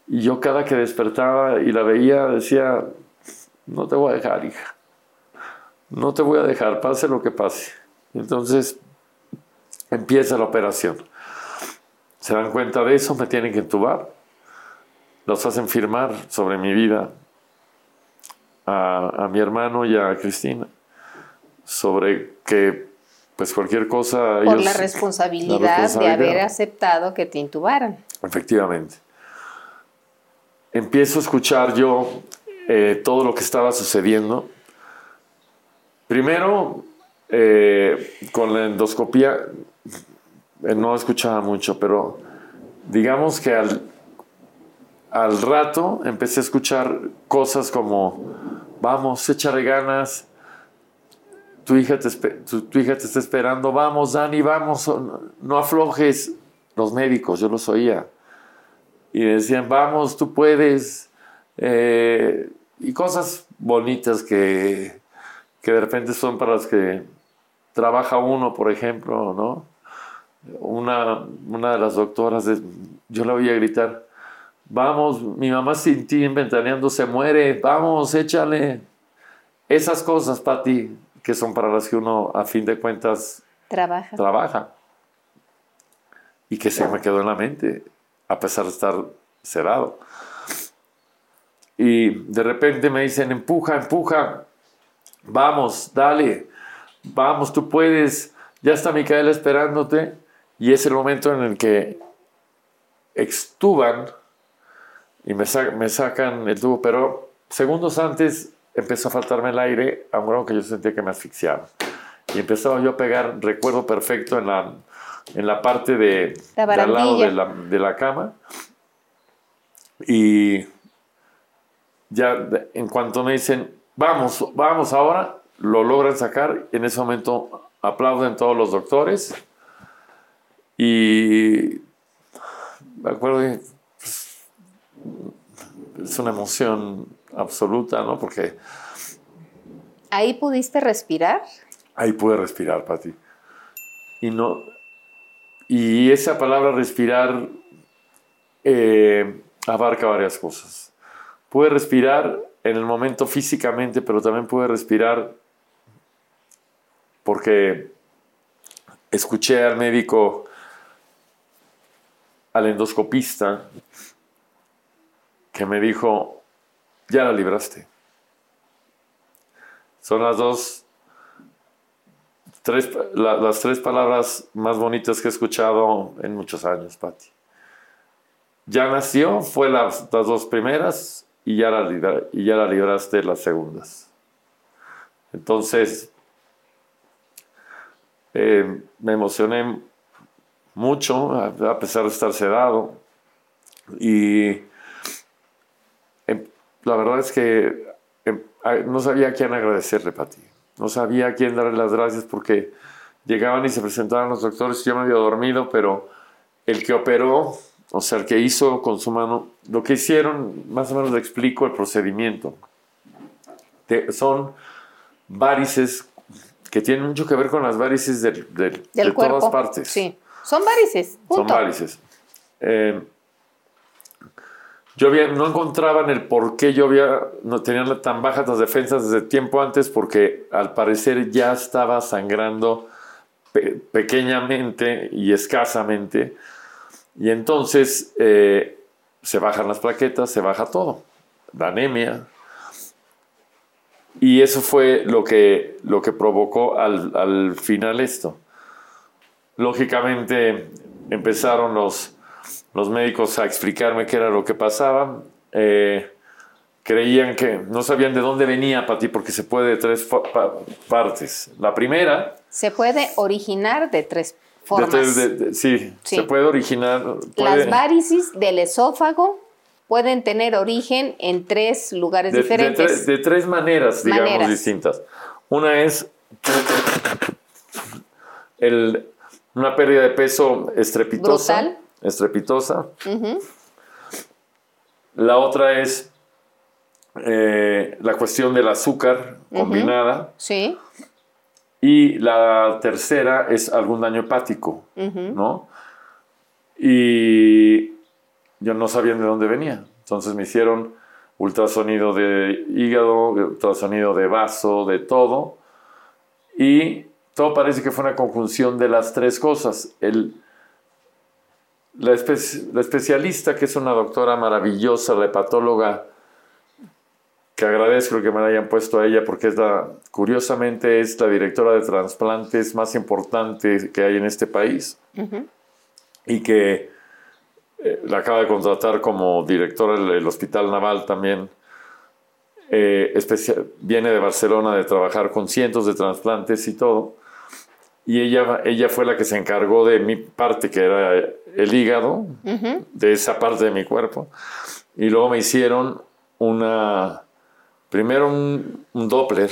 Y yo cada que despertaba y la veía decía, no te voy a dejar, hija. No te voy a dejar, pase lo que pase. Entonces empieza la operación. Se dan cuenta de eso, me tienen que entubar. Los hacen firmar sobre mi vida a, a mi hermano y a Cristina sobre que pues cualquier cosa Por ellos- la responsabilidad, la responsabilidad. de haber aceptado que te intubaran. Efectivamente. Empiezo a escuchar yo eh, todo lo que estaba sucediendo. Primero, eh, con la endoscopía, no escuchaba mucho, pero digamos que al, al rato empecé a escuchar cosas como, vamos, échale ganas, tu hija te, tu, hija te está esperando, vamos, Dani, vamos, no, no aflojes. Los médicos, yo los oía. Y decían, vamos, tú puedes. eh, y cosas bonitas que, que de repente son para las que trabaja uno, por ejemplo, ¿no? Una, una de las doctoras, de- yo la oía gritar, vamos, mi mamá sin ti ventaneando se muere, vamos, échale. Esas cosas, Pati, que son para las que uno, a fin de cuentas, Trabaja. trabaja. Y que se me quedó en la mente, a pesar de estar cerrado. Y de repente me dicen, empuja, empuja, vamos, dale, vamos, tú puedes, ya está Micaela esperándote. Y es el momento en el que extuban y me, sa- me sacan el tubo, pero segundos antes empezó a faltarme el aire a un grado que yo sentía que me asfixiaba. Y empezaba yo a pegar, recuerdo perfecto, en la, en la parte de, La de al lado de la, de la cama. Y ya en cuanto me dicen, vamos, vamos ahora, lo logran sacar. En ese momento aplauden todos los doctores. Y me acuerdo que pues, es una emoción absoluta, ¿no? Porque ¿Ahí pudiste respirar? ahí pude respirar, Pati. Y no. y esa palabra respirar eh, abarca varias cosas. Puede respirar en el momento físicamente, pero también puede respirar porque escuché al médico, al endoscopista, que me dijo, ya la libraste. Son las dos, tres, las tres palabras más bonitas que he escuchado en muchos años, Patti. Ya nació, fue las, las dos primeras y ya, la, y ya la libraste las segundas. Entonces, eh, me emocioné mucho, a, pesar de estar sedado. Y em, la verdad es que em, no sabía a quién agradecerle, Pati. No sabía a quién darle las gracias porque llegaban y se presentaban los doctores. Yo me había dormido, pero el que operó, o sea, el que hizo con su mano, lo que hicieron, más o menos le explico el procedimiento. son varices que tienen mucho que ver con las varices del, de todas partes. Sí, son varices. Son varices. Eh, yo no encontraban el por qué yo había, no tenían tan bajas las defensas desde tiempo antes, porque al parecer ya estaba sangrando pequeñamente y escasamente, y entonces eh, se bajan las plaquetas, se baja todo, la anemia, y eso fue lo que, lo que provocó al, final esto. Lógicamente empezaron los, los médicos a explicarme qué era lo que pasaba. Eh, creían que no sabían de dónde venía Pati porque se puede de tres partes. La primera... Se puede originar de tres formas. sí, se puede originar... Las varices del esófago, pueden tener origen en tres lugares diferentes. De, tres maneras, digamos, distintas. Una es una pérdida de peso estrepitosa. Estrepitosa. La otra es eh, la cuestión del azúcar combinada. Sí. Y la tercera es algún daño hepático, ¿no? Y yo no sabían de dónde venía. Entonces me hicieron ultrasonido de hígado, ultrasonido de vaso, de todo. Y todo parece que fue una conjunción de las tres cosas. El, la, especialista, que es una doctora maravillosa, la hepatóloga, que agradezco que me la hayan puesto a ella porque es la, curiosamente es la directora de trasplantes más importante que hay en este país y que eh, la acaba de contratar como directora del Hospital Naval también. Eh, viene de Barcelona de trabajar con cientos de trasplantes y todo. Y ella, ella fue la que se encargó de mi parte, que era el hígado, de esa parte de mi cuerpo. Y luego me hicieron una, primero un, un Doppler,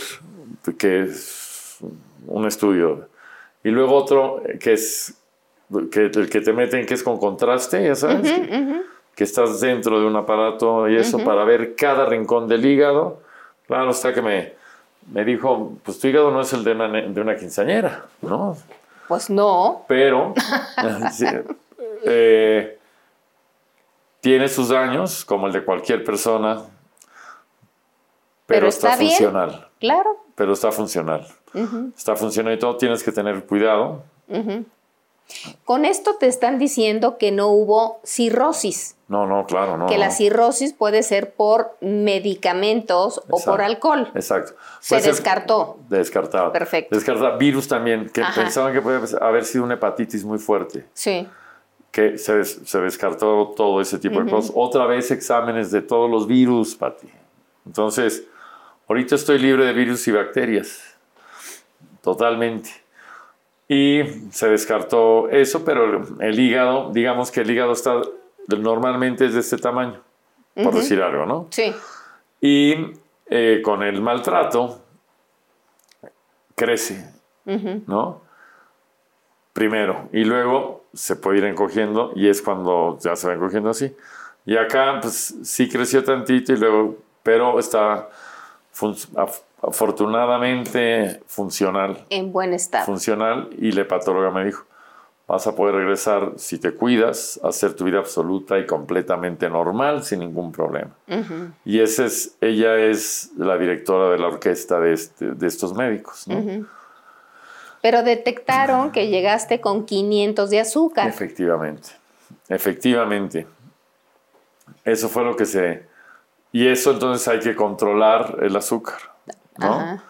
que es un estudio, y luego otro que es que, el que te meten que es con contraste, ya sabes, que, estás dentro de un aparato y eso para ver cada rincón del hígado. Claro está que me, me dijo, pues tu hígado no es el de una, de una quinceañera, ¿no? Pues no. Pero [laughs] eh, tiene sus daños, como el de cualquier persona, pero, está, funcional. Claro. Pero está funcional. Está funcional y todo, tienes que tener cuidado. Con esto te están diciendo que no hubo cirrosis. No, no, claro, no. Que la cirrosis puede ser por medicamentos o por alcohol. Exacto. Se descartó. Descartado. Perfecto. Descartado. Virus también, que pensaban que puede haber sido una hepatitis muy fuerte. Sí. Que se, descartó todo ese tipo de cosas. Otra vez exámenes de todos los virus, Pati. Entonces, ahorita estoy libre de virus y bacterias. Totalmente. Y se descartó eso, pero el hígado, digamos que el hígado está normalmente es de este tamaño, por decir algo, ¿no? Sí. Y eh, con el maltrato crece, ¿no? Primero, y luego se puede ir encogiendo y es cuando ya se va encogiendo así. Y acá, pues sí creció tantito y luego, pero está afortunadamente funcional. En buen estado. Funcional y la hepatóloga me dijo, vas a poder regresar, si te cuidas, a hacer tu vida absoluta y completamente normal, sin ningún problema. Y ese es, ella es la directora de la orquesta de, este, de estos médicos. ¿no? Pero detectaron que llegaste con 500 de azúcar. Efectivamente, efectivamente. Eso fue lo que se... Y eso entonces hay que controlar el azúcar, ¿no? Ajá.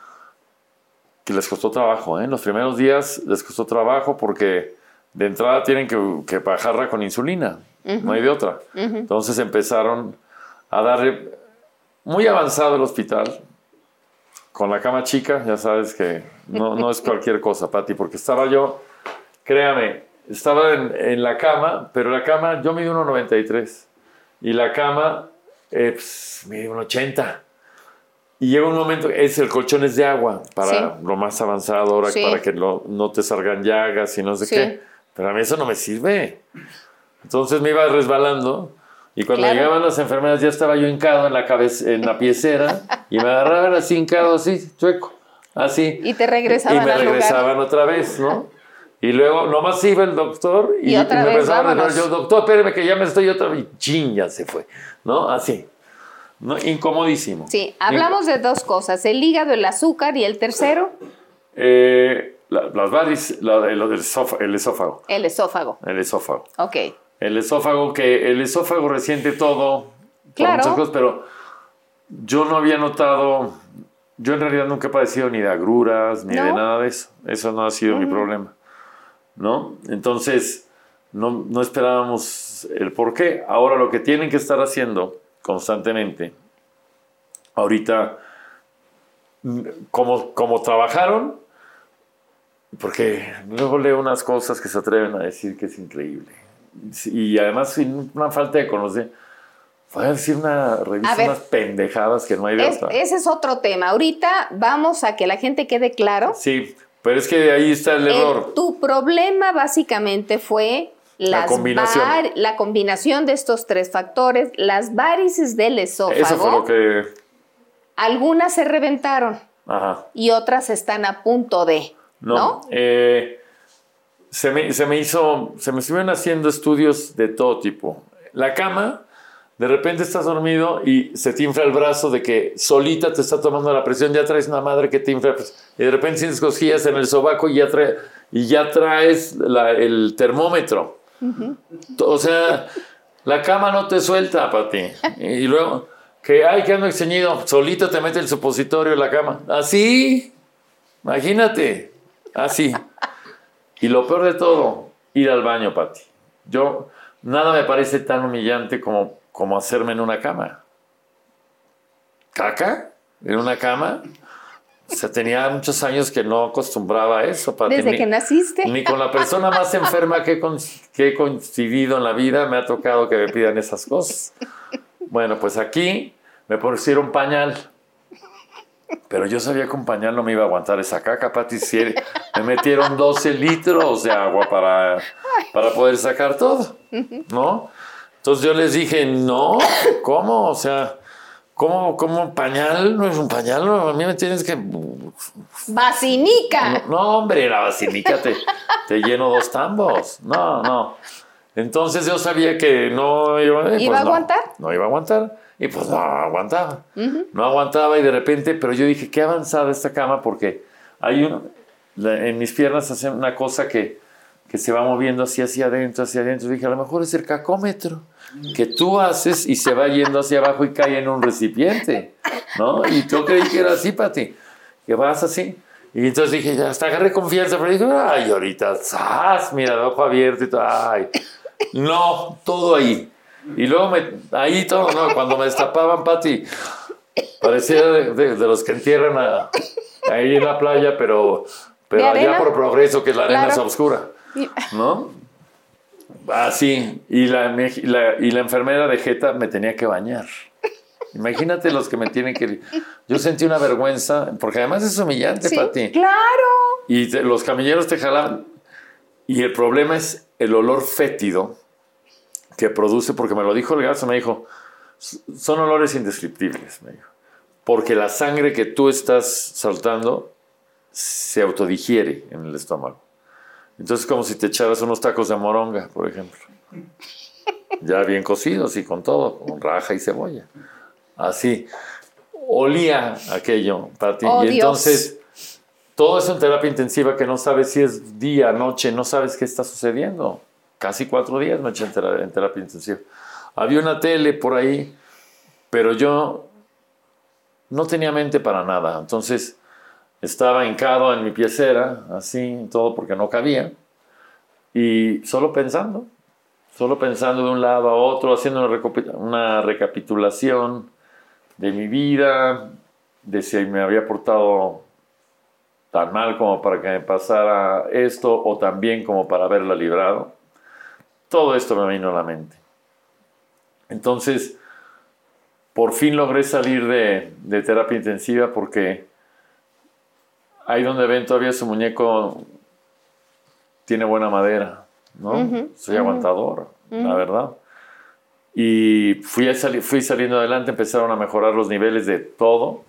Que les costó trabajo, ¿eh? Los primeros días les costó trabajo porque de entrada tienen que, que bajarla con insulina, no hay de otra. Entonces empezaron a darle muy avanzado el hospital, con la cama chica, ya sabes que no, no es cualquier cosa, Pati, porque estaba yo, créame, estaba en, en la cama, pero la cama, yo mido 1,93 y la cama eh, pues, mide 1,80. Y llega un momento, es el colchón es de agua para Sí. lo más avanzado ahora, Sí. para que no, no te salgan llagas y no sé Sí. qué. Pero a mí eso no me sirve. Entonces me iba resbalando y cuando Claro. llegaban las enfermeras ya estaba yo hincado en la cabeza, en la piecera y me agarraban así hincado, así, chueco, así. Y te regresaban Y me al lugar. regresaban otra vez, ¿no? Y luego nomás iba el doctor y, Y otra me vez, empezaba a vámonos. yo, doctor, espéreme que ya me estoy otra vez. Y chin, ya se fue, ¿no? Así. ¿No? Incomodísimo. Sí, hablamos de dos cosas, el hígado, el azúcar y el tercero, Eh, la- las varices, la- el, el esófago, el esófago. el esófago. El esófago. Ok. El esófago, que el esófago resiente todo, Claro. muchas cosas, pero yo no había notado, yo en realidad nunca he padecido ni de agruras, ni de nada de eso. Eso no ha sido mi problema, ¿no? Entonces, no, no esperábamos el por qué. Ahora lo que tienen que estar haciendo constantemente, ahorita, como, como trabajaron, porque luego leo unas cosas que se atreven a decir que es increíble. Y además sin una falta de conocer. Voy a decir una revista ver. unas pendejadas que no hay de Es- ese es otro tema. Ahorita vamos a que la gente quede claro. Sí, pero es que ahí está el El- error. tu problema básicamente fue las combinación. var- la combinación de estos tres factores, las varices del esófago. Eso fue lo que... Algunas se reventaron Ajá. y otras están a punto de, No. ¿no? eh, se, me, se me hizo, se me estuvieron haciendo estudios de todo tipo. La cama, de repente estás dormido y se te infla el brazo de que solita te está tomando la presión, ya traes una madre que te infla, pues, y de repente sientes cosquillas en el sobaco y ya, trae, y ya traes la- el termómetro. O sea, la cama no te suelta para ti. Y luego, que, ay, que ando extrañido, solito te mete el supositorio en la cama. Así, imagínate, así. Y lo peor de todo, ir al baño, Pati. Yo, nada me parece tan humillante como, como hacerme en una cama. ¿Caca? ¿En una cama? O sea, tenía muchos años que no acostumbraba a eso, Pati. Desde Ni- que naciste. Ni con la persona más enferma que he, con- que he coincidido en la vida me ha tocado que me pidan esas cosas. Bueno, pues aquí me pusieron pañal. Pero yo sabía que un pañal no me iba a aguantar esa caca, Pati. Me metieron 12 litros de agua para, para poder sacar todo, ¿no? Entonces yo les dije, no, ¿cómo? O sea, ¿cómo, cómo pañal? No es un pañal, no, a mí me tienes que... ¡Basinica! No, hombre, la basílica te, te lleno dos tambos. No, no. Entonces yo sabía que no iba, eh, ¿Iba a no, aguantar? No iba a aguantar. Y pues no aguantaba. No aguantaba y de repente, pero yo dije, qué avanzada esta cama porque hay un, la- en mis piernas hace una cosa que, que se va moviendo así hacia adentro, hacia adentro. dije, a lo mejor es el cacómetro que tú haces y se va yendo hacia abajo y cae en un recipiente, ¿no? Y yo creí que era así para ti, que vas así. Y entonces dije, ya hasta agarré confianza, pero dije, ay, ahorita, ¡zas! Mira, el ojo abierto y todo, ay. No, todo ahí. Y luego me, ahí todo, no, cuando me destapaban, Pati, parecía de, de- de los que entierran a- ahí en la playa, pero, pero ¿De allá por progreso, que la arena Claro. es oscura, ¿no? Así, y la, y la enfermera de Jeta me tenía que bañar. Imagínate los que me tienen que... [laughs] Yo sentí una vergüenza, porque además es humillante Sí, para ti. claro. Y te- los camilleros te jalan. Y el problema es el olor fétido que produce, porque me lo dijo el gaso, me dijo, "S- son olores indescriptibles, me dijo. Porque la sangre que tú estás saltando se autodigiere en el estómago. Entonces, como si te echaras unos tacos de moronga, por ejemplo. Ya bien cocidos y con todo, con raja y cebolla. Así. Olía aquello, Pati. Oh, y Dios. entonces, todo eso en terapia intensiva que no sabes si es día, noche, no sabes qué está sucediendo. Casi cuatro días me eché en tera- en terapia intensiva. Había una tele por ahí, pero yo no tenía mente para nada. Entonces estaba hincado en mi piecera, así, todo porque no cabía, y solo pensando, solo pensando de un lado a otro, haciendo una, recapitulación de mi vida, de si me había portado tan mal como para que me pasara esto o tan bien como para haberla librado. Todo esto me vino a la mente. Entonces, por fin logré salir de, de terapia intensiva porque ahí donde ven todavía su muñeco tiene buena madera, ¿no? Ujú, Soy aguantador, la verdad. Y fui, sali- fui saliendo adelante, empezaron a mejorar los niveles de todo.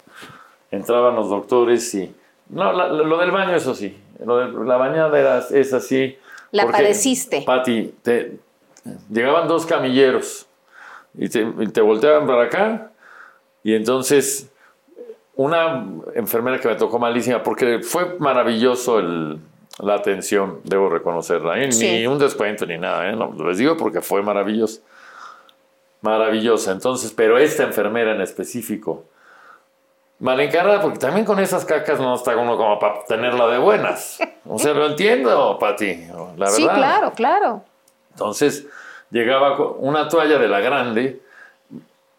Entraban los doctores y... No, la- lo del baño, eso sí. Lo de la bañada era, es así. La padeciste. Pati, te, llegaban dos camilleros y te, y te volteaban para acá y entonces una enfermera que me tocó malísima porque fue maravilloso el- la atención, debo reconocerla. ¿eh? Sí. Ni un descuento ni nada, ¿eh? No, les digo porque fue maravilloso. Maravillosa. Entonces, pero esta enfermera en específico, mal encarada, porque también con esas cacas no está uno como para tenerla de buenas. O sea, lo entiendo, Pati, la verdad. Sí, claro, claro. Entonces llegaba una toalla de la grande,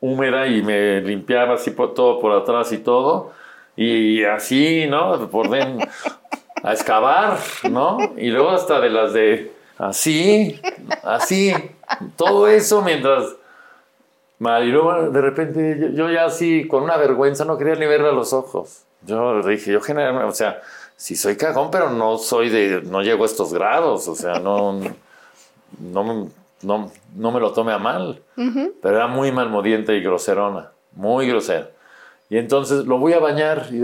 húmeda, y me limpiaba así por todo por atrás y todo. Y así, ¿no? Por den, a excavar, ¿no? Y luego hasta de las de así, así, todo eso mientras. Y luego de repente yo, yo ya así, con una vergüenza, no quería ni verle a los ojos. Yo dije, yo generalmente, o sea, sí soy cagón, pero no soy de, no llego a estos grados, o sea, no, no, me- no, no me lo tome a mal. Pero era muy malmodiente y groserona, muy grosera. Y entonces lo voy a bañar y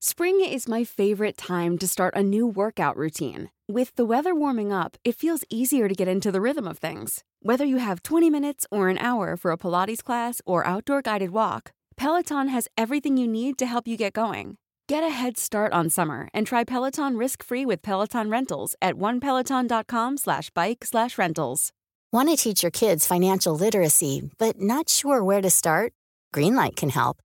Spring is my favorite time to start a new workout routine. With the weather warming up, it feels easier to get into the rhythm of things. Whether you have 20 minutes or an hour for a Pilates class or outdoor guided walk, Peloton has everything you need to help you get going. Get a head start on summer and try Peloton risk-free with Peloton Rentals at onepeloton.com slash bike slash rentals. Want to teach your kids financial literacy, but not sure where to start? Greenlight can help.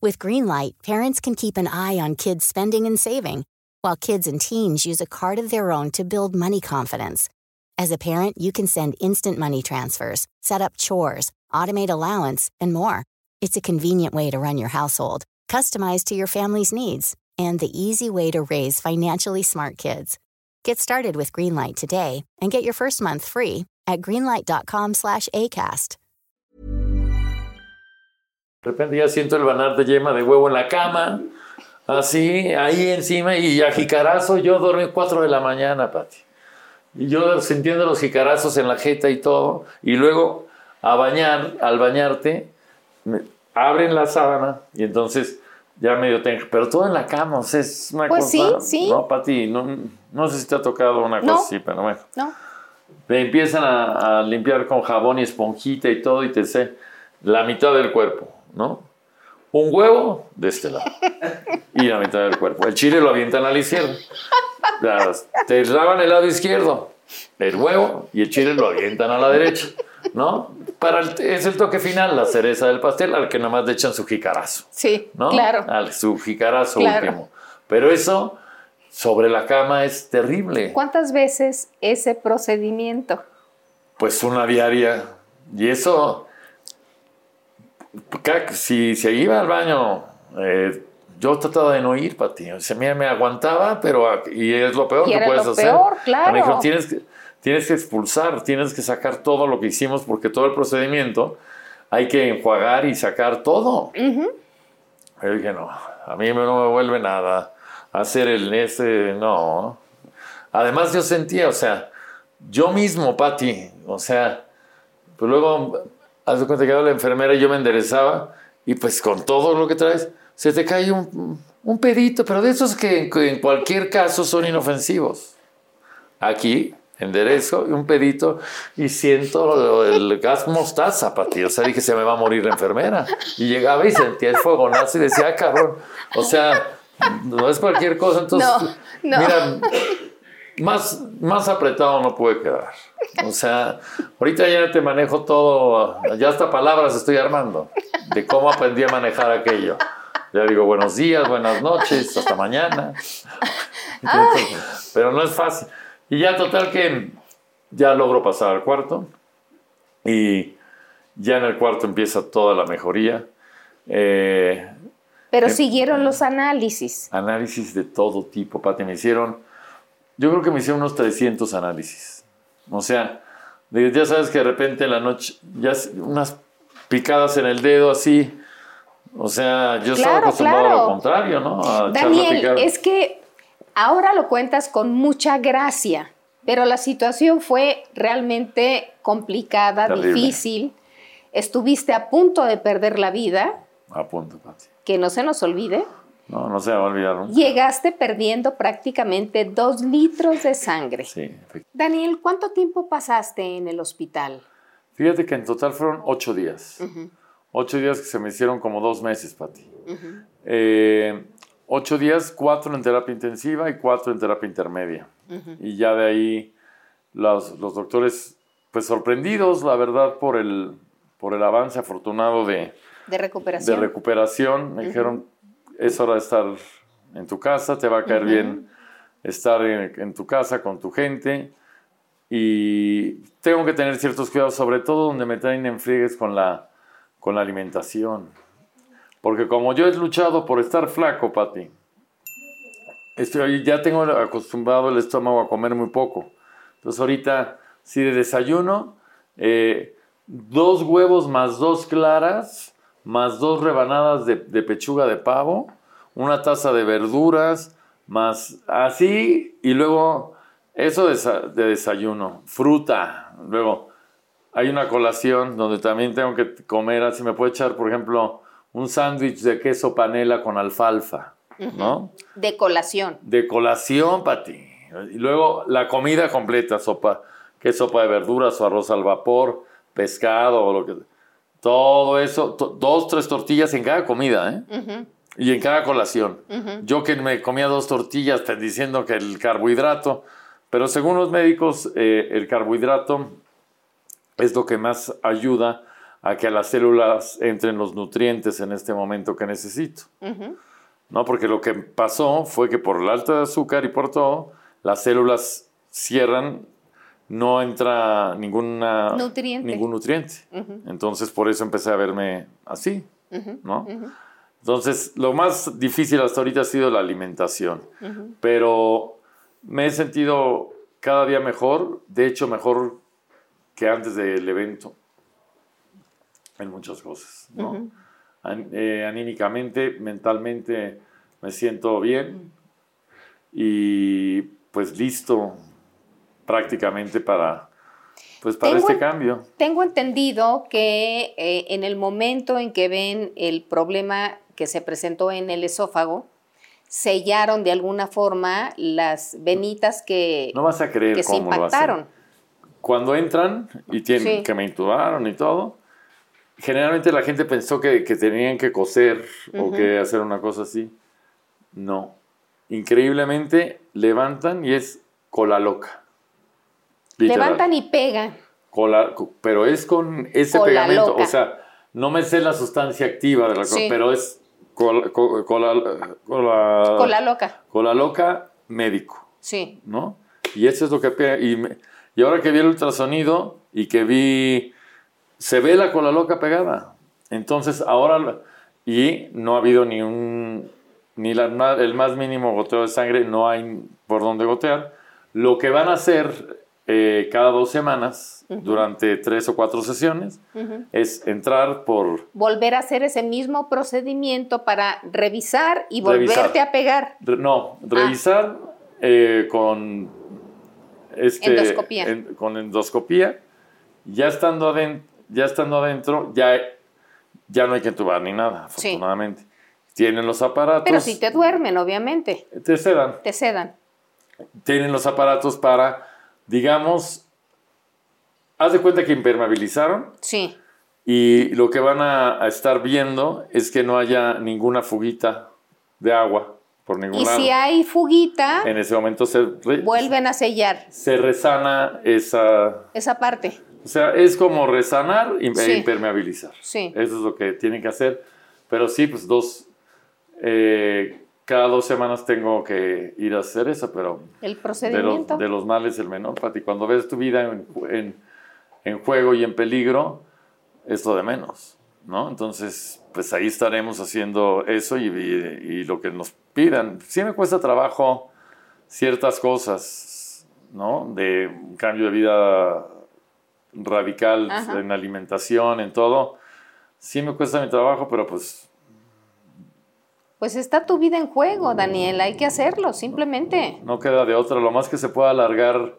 With Greenlight, parents can keep an eye on kids' spending and saving, while kids and teens use a card of their own to build money confidence. As a parent, you can send instant money transfers, set up chores, automate allowance, and more. It's a convenient way to run your household, customized to your family's needs, and the easy way to raise financially smart kids. Get started with Greenlight today and get your first month free at greenlight.com slash ACAST. de repente ya siento el banar de yema de huevo en la cama, así, ahí encima, y a jicarazo yo dormí 4 de la mañana, Pati. Y yo sintiendo los jicarazos en la jeta y todo, y luego a bañar, al bañarte, me abren la sábana y entonces ya medio tengo, pero todo en la cama, o sea, es una Pues cosa. sí, sí. No, Pati, no, no sé si te ha tocado una No. cosa así, pero bueno. ¿No? Me empiezan a, a limpiar con jabón y esponjita y todo, y te sé la mitad del cuerpo, ¿no? Un huevo de este lado y la mitad del cuerpo. El chile lo avientan a la izquierda. Las- te lavan el lado izquierdo, el huevo y el chile lo avientan a la derecha, ¿no? Para el- es el toque final, la cereza del pastel, al que nomás le echan su jicarazo, Sí, ¿no? claro. Al su jicarazo Claro. último. Pero eso sobre la cama es terrible. ¿Cuántas veces ese procedimiento? Pues una diaria. Y eso, si se iba al baño, eh, yo trataba de no ir, Pati. O sea, mira, me aguantaba, pero a- y es lo peor Y que puedes lo hacer. peor, claro. Me dijo, tienes que, tienes que expulsar, tienes que sacar todo lo que hicimos, porque todo el procedimiento hay que enjuagar y sacar todo. Yo dije, no, a mí no me vuelve nada hacer el ese, no. Además yo sentía, o sea, yo mismo, Pati, o sea, pues luego, haz de cuenta que la enfermera y yo me enderezaba y pues con todo lo que traes, se te cae un, un pedito, pero de esos que, que en cualquier caso son inofensivos. Aquí enderezo un pedito y siento el gas mostaza para ti. O sea, dije, se me va a morir la enfermera. Y llegaba y sentía el fogonazo y decía, ah, cabrón. O sea, no es cualquier cosa. Entonces, No, no. mira, más, más apretado no puede quedar. O sea, ahorita ya te manejo todo, ya hasta palabras estoy armando de cómo aprendí a manejar aquello. Ya digo, buenos días, buenas noches, hasta mañana. [laughs] Pero no es fácil. Y ya total que ya logro pasar al cuarto y ya en el cuarto empieza toda la mejoría. Eh, Pero siguieron los análisis. análisis de todo tipo, Pati. Me hicieron, yo creo que me hicieron unos 300 análisis. O sea, ya sabes que de repente en la noche, ya unas picadas en el dedo así. O sea, yo estaba Claro, acostumbrado a claro. lo contrario, ¿no? A Daniel, es que ahora lo cuentas con mucha gracia, pero la situación fue realmente complicada, Terrible. difícil. Estuviste a punto de perder la vida, A punto, Pati. que no se nos olvide. No, no se va a olvidar. nunca. Llegaste perdiendo prácticamente dos litros de sangre. Sí. Daniel, ¿cuánto tiempo pasaste en el hospital? Fíjate que en total fueron ocho días. Ocho días que se me hicieron como dos meses, Pati. Eh, ocho días, cuatro en terapia intensiva y cuatro en terapia intermedia. Y ya de ahí los, los doctores, pues sorprendidos, la verdad, por el, por el avance afortunado de, De de recuperación. recuperación. Me dijeron, es hora de estar en tu casa, te va a caer bien estar en, en tu casa con tu gente. Y tengo que tener ciertos cuidados, sobre todo donde me traen en friegues con la, con la alimentación. Porque como yo he luchado por estar flaco, Pati, estoy, ya tengo acostumbrado el estómago a comer muy poco. Entonces ahorita, si de desayuno, eh, dos huevos más dos claras, más dos rebanadas de, pechuga de pavo, una taza de verduras, más así, y luego eso de, de desayuno, fruta, luego hay una colación donde también tengo que comer, así me puedo echar, por ejemplo, un sándwich de queso panela con alfalfa, ¿no? De colación. De colación, Pati. Y luego la comida completa, sopa, que sopa de verduras o arroz al vapor, pescado o lo que... Todo eso, to- dos, tres tortillas en cada comida, ¿eh? Y en cada colación. Yo que me comía dos tortillas pues, diciendo que el carbohidrato, pero según los médicos, eh, el carbohidrato es lo que más ayuda a que a las células entren los nutrientes en este momento que necesito. ¿no? Porque lo que pasó fue que por el alto de azúcar y por todo, las células cierran, no entra ninguna, Nutriente. ningún nutriente. Entonces, por eso empecé a verme así, ¿no? Entonces, lo más difícil hasta ahorita ha sido la alimentación, pero me he sentido cada día mejor, de hecho, mejor que antes del evento en muchas cosas, ¿no? An- eh, anímicamente, mentalmente me siento bien y pues listo prácticamente para, pues para Tengo- este cambio. Tengo entendido que eh, en el momento en que ven el problema que se presentó en el esófago, sellaron de alguna forma las venitas que, No vas a creer que se cómo lo hacen. Cuando entran y tienen Sí. que me intubaron y todo, generalmente la gente pensó que, que tenían que coser o que hacer una cosa así. No. Increíblemente levantan y es cola loca. Literal. Levantan y pegan. Cola- co- pero es con ese Cola pegamento. loca. O sea, no me sé la sustancia activa de la cosa, Sí. pero es cola, co- cola- cola- Con la loca. cola loca médico. Sí. ¿no? Y eso es lo que pega. Y, me- y ahora que vi el ultrasonido y que vi, se ve la cola loca pegada. Entonces ahora, y no ha habido ni un, ni la- el más mínimo goteo de sangre, no hay por dónde gotear. Lo que van a hacer eh, cada dos semanas, durante tres o cuatro sesiones, es entrar por Volver a hacer ese mismo procedimiento para revisar y volverte Revisar. a pegar. Re- No, revisar eh, con este, Endoscopía. en- con endoscopía. Ya estando adentro, ya estando adentro, ya ya no hay que entubar ni nada, Sí. Tienen los aparatos. Pero si te duermen, obviamente, te sedan. te sedan. Tienen los aparatos para, digamos, haz de cuenta que impermeabilizaron Sí, y lo que van a, a estar viendo es que no haya ninguna fuguita de agua por ningún y lado. si hay fuguita, En ese momento se, vuelven a sellar se resana esa... esa parte. O sea, es como resanar y- Sí. e impermeabilizar. Sí. Eso es lo que tienen que hacer. Pero sí, pues dos... eh, cada dos semanas tengo que ir a hacer eso, pero El de los, procedimiento. de los males el menor, Pati. Cuando ves tu vida en, en- en juego y en peligro, es lo de menos, ¿no? Entonces, pues ahí estaremos haciendo eso y, y- y lo que nos pidan. Sí me cuesta trabajo ciertas cosas, ¿no? De un cambio de vida radical Ajá. en alimentación, en todo. Sí me cuesta mi trabajo, pero pues Pues está tu vida en juego, Daniel, hay que hacerlo, simplemente. no queda de otra. Lo más que se pueda alargar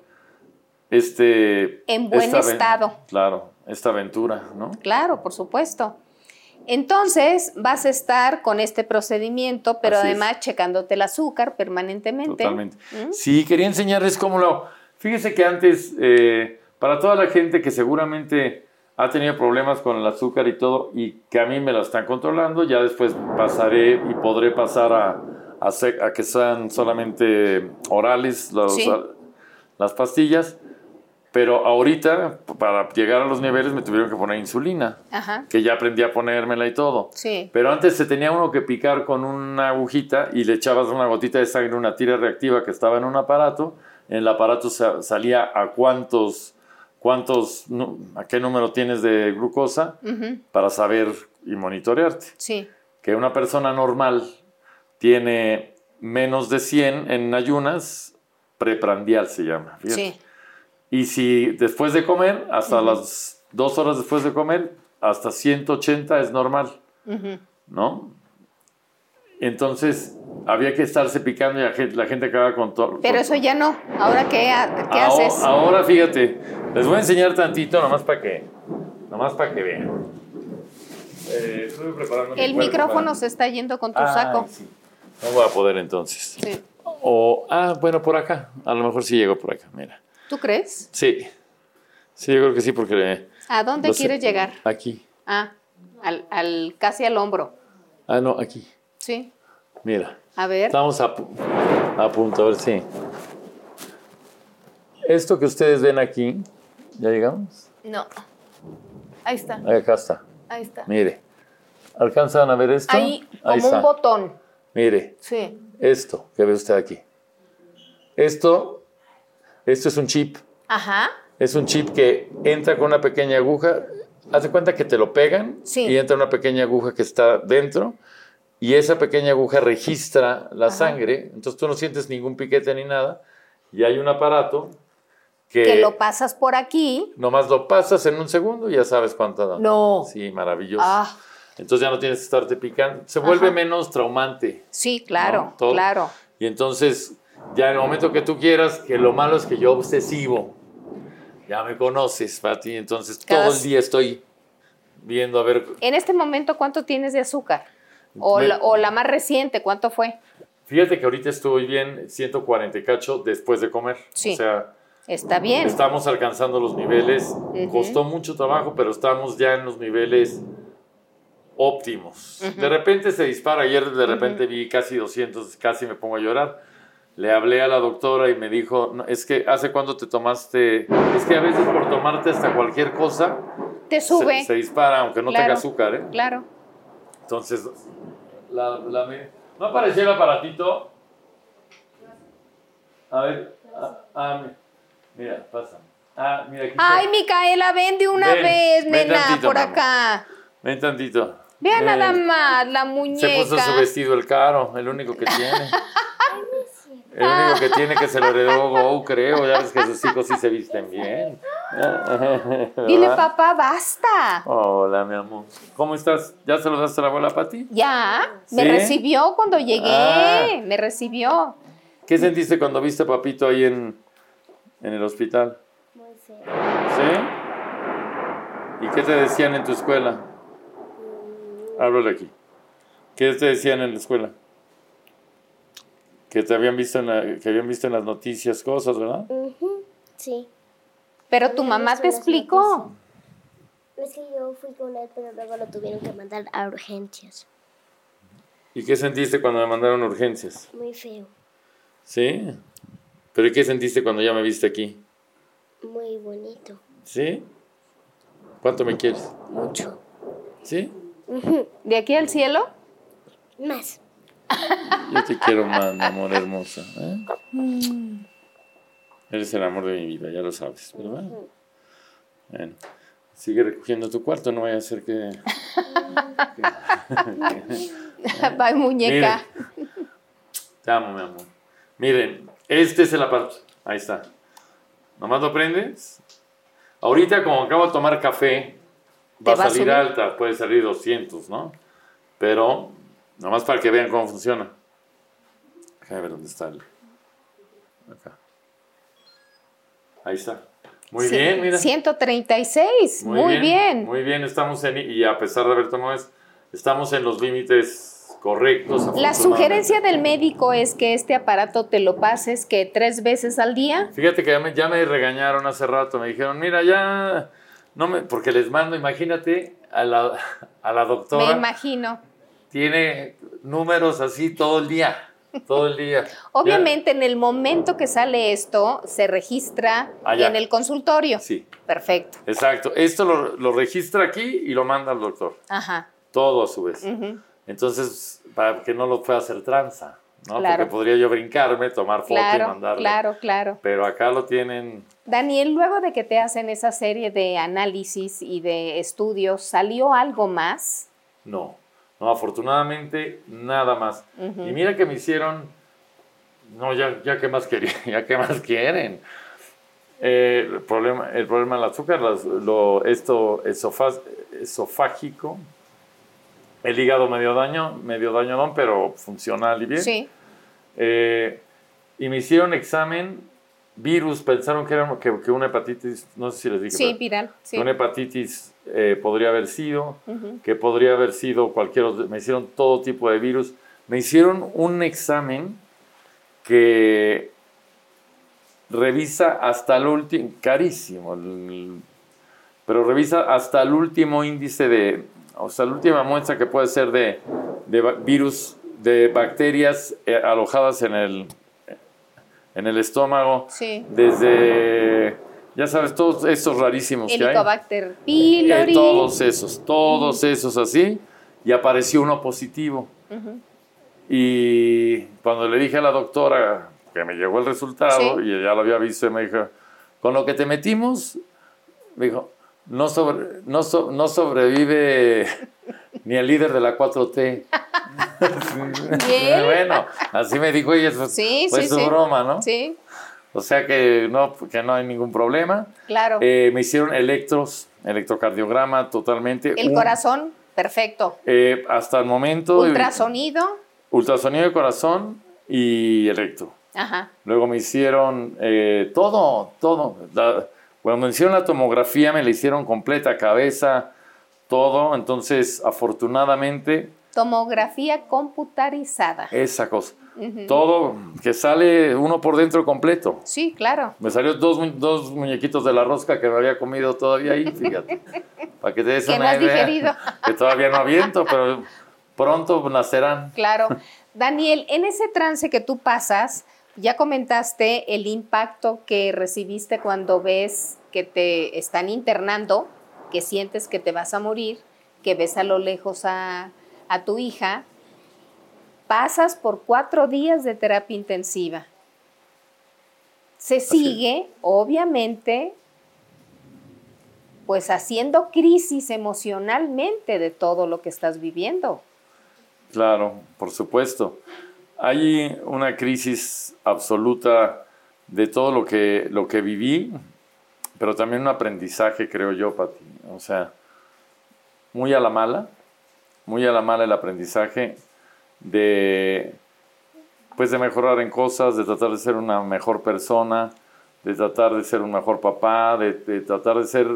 este... En buen estado. Claro, esta aventura, ¿no? Claro, por supuesto. Entonces vas a estar con este procedimiento, pero Así es. además checándote el azúcar permanentemente. Totalmente. ¿Mm? Sí, quería enseñarles cómo lo... Fíjese que antes, eh, para toda la gente que seguramente ha tenido problemas con el azúcar y todo, y que a mí me la están controlando, ya después pasaré y podré pasar a, a, que sean solamente orales los- Sí. las pastillas, pero ahorita, para llegar a los niveles, me tuvieron que poner insulina, Ajá, que ya aprendí a ponérmela y todo. sí. Pero antes se tenía uno que picar con una agujita y le echabas una gotita de sangre, una tira reactiva que estaba en un aparato. En el aparato sa- salía a cuántos, cuántos, a qué número tienes de glucosa Ujú, para saber y monitorearte. Sí, Que una persona normal tiene menos de 100 en ayunas, preprandial se llama. fíjate. sí. Y si después de comer, hasta las dos horas después de comer, hasta 180 es normal. ujú. ¿no? Entonces había que estarse picando y la gente, la gente acaba con todo. Pero eso ya no. Ahora, ¿qué, ha- qué ahora, haces? Ahora fíjate, les voy a enseñar tantito, nomás para que, nomás para que vean. Eh, estuve preparando mi El cuerpo micrófono para- se está yendo con tu Ay, saco. sí. No voy a poder entonces. Sí. O, ah, bueno, por acá. A lo mejor sí llego por acá, mira. ¿Tú crees? Sí. Sí, yo creo que sí, porque... ¿A dónde quieres llegar? Aquí. Ah, al, al- casi al hombro. Ah, no, aquí. Sí. Mira. A ver. Estamos a, a punto, a ver si. Esto que ustedes ven aquí, ¿ya llegamos? No. Ahí está. Ahí acá está. Ahí está. Mire. ¿Alcanzan a ver esto? Ahí, como Ahí está. un botón. Mire, Sí. esto que ve usted aquí. Esto, esto es un chip. Ajá. Es un chip que entra con una pequeña aguja. Hace cuenta que te lo pegan Sí. y entra una pequeña aguja que está dentro y esa pequeña aguja registra la sangre. Entonces tú no sientes ningún piquete ni nada y hay un aparato que, Que lo pasas por aquí. nomás lo pasas en un segundo y ya sabes cuánto da. No. Sí, maravilloso. Ah, Entonces ya no tienes que estarte picando. Se vuelve menos traumante. sí, claro, claro. Y entonces, ya en el momento que tú quieras, que lo malo es que yo obsesivo, ya me conoces, Pati, entonces Cada- todo el día estoy viendo a ver. En este momento, ¿cuánto tienes de azúcar? O, Me- la, o la más reciente, ¿cuánto fue? Fíjate que ahorita estoy bien 140 y cacho después de comer. Sí. O sea, Está bien. estamos alcanzando los niveles. Ujú. Costó mucho trabajo, pero estamos ya en los niveles óptimos. De repente se dispara. Ayer de repente vi casi 200, casi me pongo a llorar. Le hablé a la doctora y me dijo, "No, es que hace cuánto te tomaste, es que a veces por tomarte hasta cualquier cosa Te se, sube. se dispara, aunque no Claro. tenga azúcar, ¿eh? Claro. Entonces, la, la me- ¿no apareció el aparatito? A ver, ah, ah, mi- mira, pasa. Ah, mira, aquí está. Ay, Micaela, ven de una Ven, vez, ven nena, tantito, por mamá. acá. Ven tantito. Vean nada más la Se muñeca. puso su vestido el caro, el único que tiene. [laughs] El único que tiene que se lo heredó Go, creo. Ya ves que sus hijos sí se visten bien. [laughs] Dile, papá, basta. Hola, mi amor. ¿Cómo estás? ¿Ya se lo daste a la abuela Pati? Ya, me ¿Sí? recibió cuando llegué, Ah. me recibió. ¿Qué sentiste cuando viste a Papito ahí en, en el hospital? Muy feo. ¿Sí? ¿Y qué te decían en tu escuela? Mm, Háblale aquí. ¿Qué te decían en la escuela? Que te habían visto en, la- que habían visto en las noticias cosas, ¿verdad? Sí. Pero tu mamá te explicó. Es que yo fui con él, pero luego lo tuvieron que mandar a urgencias. ¿Y qué sentiste cuando me mandaron urgencias? Muy feo. ¿Sí? ¿Pero ¿y qué sentiste cuando ya me viste aquí? Muy bonito. ¿Sí? ¿Cuánto me quieres? Mucho. ¿Sí? ¿De aquí al cielo? Más. [laughs] Yo te quiero más, mi amor hermosa. ¿eh? Eres el amor de mi vida, ya lo sabes, ¿verdad? Bueno, sigue recogiendo tu cuarto, no vaya a ser que... [laughs] Bye, muñeca. Miren, te amo, mi amor. Miren, este es el aparato. Ahí está. Nomás lo prendes. Ahorita, como acabo de tomar café, va a salir alta, puede salir 200, ¿no? Pero, nomás para que vean cómo funciona. Déjame ver dónde está el. Acá. Ahí está. Muy Sí, bien, mira. 136. Muy, bien. Muy bien, estamos en. Y a pesar de haber tomado es- estamos en los límites correctos. La sugerencia del médico es que este aparato te lo pases que tres veces al día. Fíjate que ya me, ya me regañaron hace rato, me dijeron, mira, ya, no me, porque les mando, imagínate, a la, a la Me doctora, imagino. Tiene números así todo el día, todo el día. Obviamente en el momento que sale esto, se registra Allá. en el consultorio. Sí, Perfecto. exacto. Esto lo, lo registra aquí y lo manda al doctor, Ajá. todo a su vez. Entonces, para que no lo pueda hacer tranza, ¿no? Claro. Porque podría yo brincarme, tomar foto y Claro, mandarle. claro, claro. Pero acá lo tienen, Daniel, luego de que te hacen esa serie de análisis y de estudios, ¿salió algo más? No, no, afortunadamente nada más. Y mira que me hicieron, no, ya, ya qué más querían, [laughs] ya qué más quieren. Eh, el, problema, el problema del azúcar, las- lo, esto esofágico, el hígado medio daño, medio daño no, pero funcional y bien. Sí. Eh, y me hicieron examen, virus, pensaron que era que, que una hepatitis, no sé si les dije. Sí, viral. Sí. que una hepatitis eh, podría haber sido, que podría haber sido cualquier otro, me hicieron todo tipo de virus. Me hicieron un examen que revisa hasta el último, carísimo, el- pero revisa hasta el último índice de, o sea, la última muestra que puede ser de, de virus, de bacterias eh, alojadas en el, en el estómago, Sí. desde, ya sabes, todos estos rarísimos que hay. Helicobacter Eh, pylori. todos esos, todos esos así, y apareció uno positivo. Y cuando le dije a la doctora que me llegó el resultado, Sí. y ella lo había visto, y me dijo, con lo que te metimos, me dijo, no, sobre, no, so- no sobrevive [laughs] ni el líder de la 4T. [laughs] Bien. [laughs] bueno, así me dijo ella, fue, Sí, fue sí, su broma, ¿no? Sí, O sea que no, que no hay ningún problema. claro. Eh, me hicieron electros, electrocardiograma totalmente. el Un- corazón, perfecto. eh, hasta el momento. Ultrasonido. ultrasonido de corazón y electro. Ajá. Luego me hicieron eh, todo, todo. La- cuando me hicieron la tomografía me la hicieron completa, cabeza, todo. Entonces, afortunadamente, Tomografía computarizada. esa cosa. Todo que sale uno por dentro completo. Sí, claro. Me salió dos, mu- dos muñequitos de la rosca que me había comido todavía ahí, fíjate. [laughs] Para que te des Que no has idea. digerido. [laughs] Que todavía no aviento, pero pronto nacerán. Claro. Daniel, en ese trance que tú pasas, ya comentaste el impacto que recibiste cuando ves que te están internando, que sientes que te vas a morir, que ves a lo lejos a, a tu hija. Pasas por cuatro días de terapia intensiva. Se sigue, obviamente, pues haciendo crisis emocionalmente de todo lo que estás viviendo. Claro, por supuesto. Hay una crisis absoluta de todo lo que, lo que viví, pero también un aprendizaje, creo yo, Pati. O sea, muy a la mala, muy a la mala el aprendizaje de, pues, de mejorar en cosas, de tratar de ser una mejor persona, de tratar de ser un mejor papá, de, tratar de ser,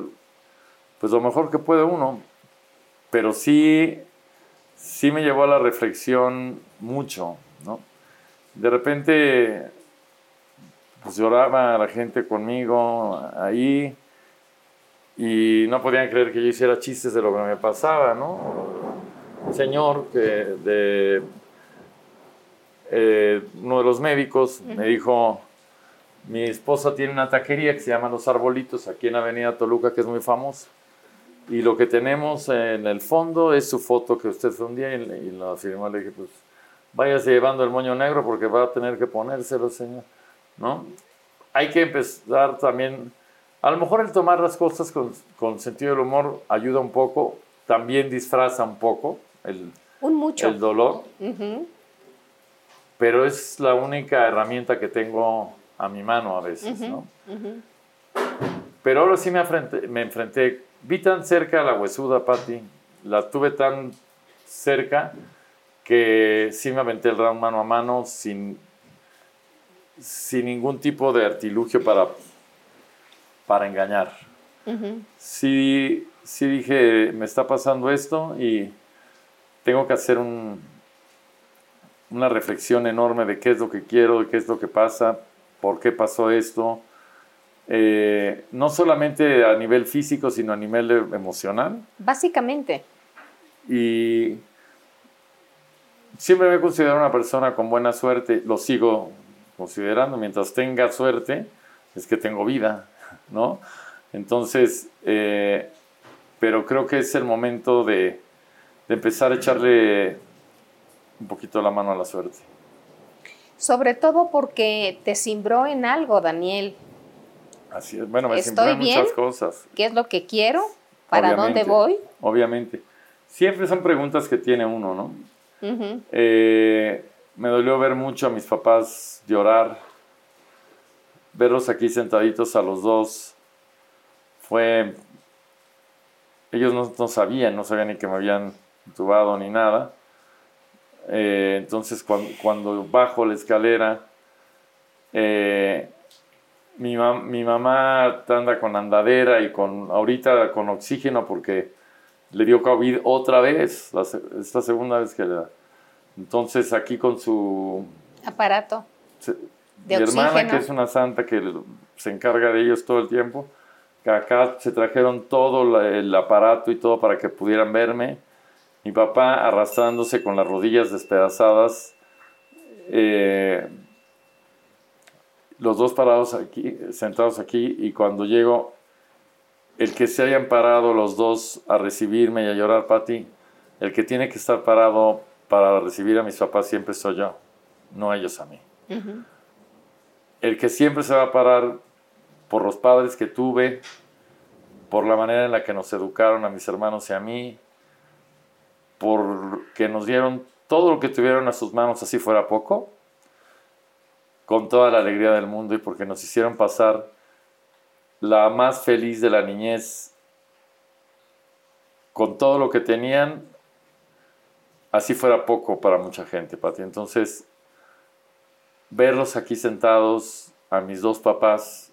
pues, lo mejor que puede uno. Pero sí sí me llevó a la reflexión mucho, ¿no? De repente, pues lloraba la gente conmigo ahí y no podían creer que yo hiciera chistes de lo que me pasaba, ¿no? Señor que de eh, uno de los médicos me dijo, mi esposa tiene una taquería que se llama Los Arbolitos aquí en Avenida Toluca, que es muy famosa. Y lo que tenemos en el fondo es su foto que usted fue un día y, y lo firmó. Le dije, pues váyase llevando el moño negro porque va a tener que ponérselo, señor. ¿No? Hay que empezar también, a lo mejor el tomar las cosas con, con sentido del humor ayuda un poco, también disfraza un poco el, Un mucho. el dolor, Ujú. pero es la única herramienta que tengo a mi mano a veces, ¿no? Pero ahora sí me enfrenté, me enfrenté, vi tan cerca a la huesuda, Patti, la tuve tan cerca que sí me aventé el round mano a mano sin, sin ningún tipo de artilugio para, para engañar. sí, sí dije, me está pasando esto y tengo que hacer un, una reflexión enorme de qué es lo que quiero, de qué es lo que pasa, por qué pasó esto. Eh, no solamente a nivel físico, sino a nivel emocional. Básicamente. Y siempre me he considerado una persona con buena suerte, lo sigo considerando, mientras tenga suerte, es que tengo vida, ¿no? Entonces, eh, pero creo que es el momento de, de empezar a echarle un poquito la mano a la suerte. Sobre todo porque te cimbró en algo, Daniel. Así es. Bueno, me ¿Estoy siempre bien? muchas cosas. ¿Qué es lo que quiero? ¿Para dónde voy? Obviamente. Siempre son preguntas que tiene uno, ¿no? Eh, me dolió ver mucho a mis papás llorar, verlos aquí sentaditos a los dos. Fue. Ellos no, no sabían, no sabían ni que me habían intubado ni nada. Eh, entonces, cuando, cuando bajo la escalera, eh, mi, mi mamá anda con andadera y con ahorita con oxígeno porque le dio COVID otra vez, la se- esta segunda vez que le da. Entonces aquí con su Aparato. se- De mi hermana que es una santa que se encarga de ellos todo el tiempo, acá se trajeron todo la- el aparato y todo para que pudieran verme. Mi papá arrastrándose con las rodillas despedazadas. eh, los dos parados aquí, sentados aquí, y cuando llego, el que se hayan parado los dos a recibirme y a llorar, Pati, el que tiene que estar parado para recibir a mis papás siempre soy yo, no ellos a mí. El que siempre se va a parar por los padres que tuve, por la manera en la que nos educaron a mis hermanos y a mí, por que nos dieron todo lo que tuvieron a sus manos, así fuera poco, con toda la alegría del mundo y porque nos hicieron pasar la más feliz de la niñez con todo lo que tenían, así fuera poco para mucha gente, Pati. Entonces, verlos aquí sentados, a mis dos papás,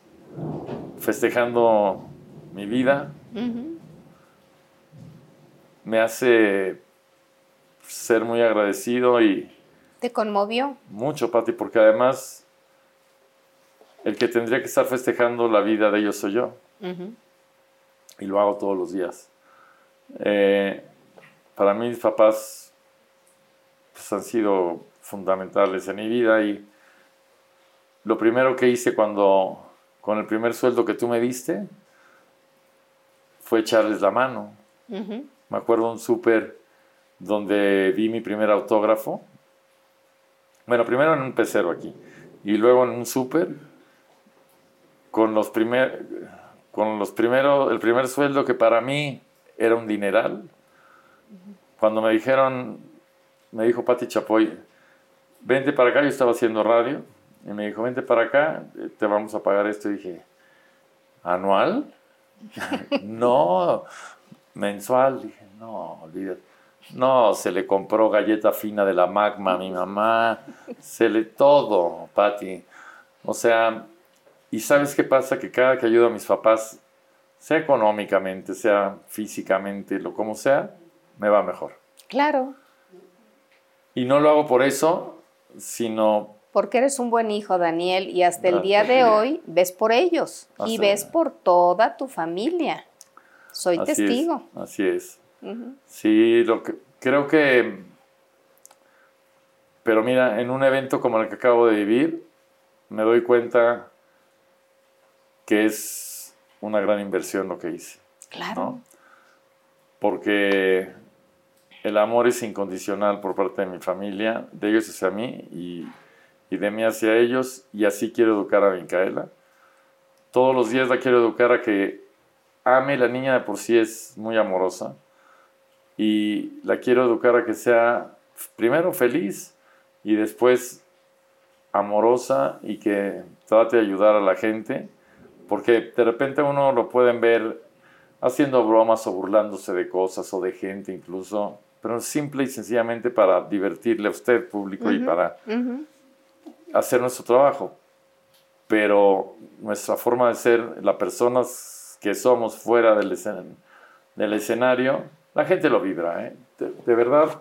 festejando mi vida, me hace ser muy agradecido y ¿Te conmovió? mucho, Pati, porque además el que tendría que estar festejando la vida de ellos soy yo. Y lo hago todos los días. Eh, para mí mis papás pues, han sido fundamentales en mi vida y lo primero que hice cuando, con el primer sueldo que tú me diste, fue echarles la mano. Me acuerdo un súper donde vi mi primer autógrafo. Bueno, primero en un pecero aquí y luego en un súper con los primer, con los primeros, el primer sueldo que para mí era un dineral. Cuando me dijeron, me dijo Pati Chapoy, vente para acá, yo estaba haciendo radio, y me dijo, vente para acá, te vamos a pagar esto. Y dije, ¿anual? [laughs] no, mensual. Dije, no, olvídate. No, se le compró galleta fina de la magma a mi mamá, se le todo, Pati. O sea, ¿y sabes qué pasa? Que cada que ayudo a mis papás, sea económicamente, sea físicamente, lo como sea, me va mejor. Claro. Y no lo hago por eso, sino Porque eres un buen hijo, Daniel, y hasta el día de hoy ves por ellos y ves por toda tu familia. Soy así testigo. es. Así es. Sí, lo que, creo que... Pero mira, en un evento como el que acabo de vivir, me doy cuenta que es una gran inversión lo que hice. Claro. ¿no? Porque el amor es incondicional por parte de mi familia, de ellos hacia mí y, y de mí hacia ellos, y así quiero educar a Micaela. Todos los días la quiero educar a que ame, la niña de por sí es muy amorosa, y la quiero educar a que sea primero feliz y después amorosa y que trate de ayudar a la gente, porque de repente uno lo pueden ver haciendo bromas o burlándose de cosas o de gente incluso, pero simple y sencillamente para divertirle a usted, público, y Ujú. para Ujú. hacer nuestro trabajo. Pero nuestra forma de ser, las personas que somos fuera del, escen- del escenario, la gente lo vibra. ¿eh? De, de verdad,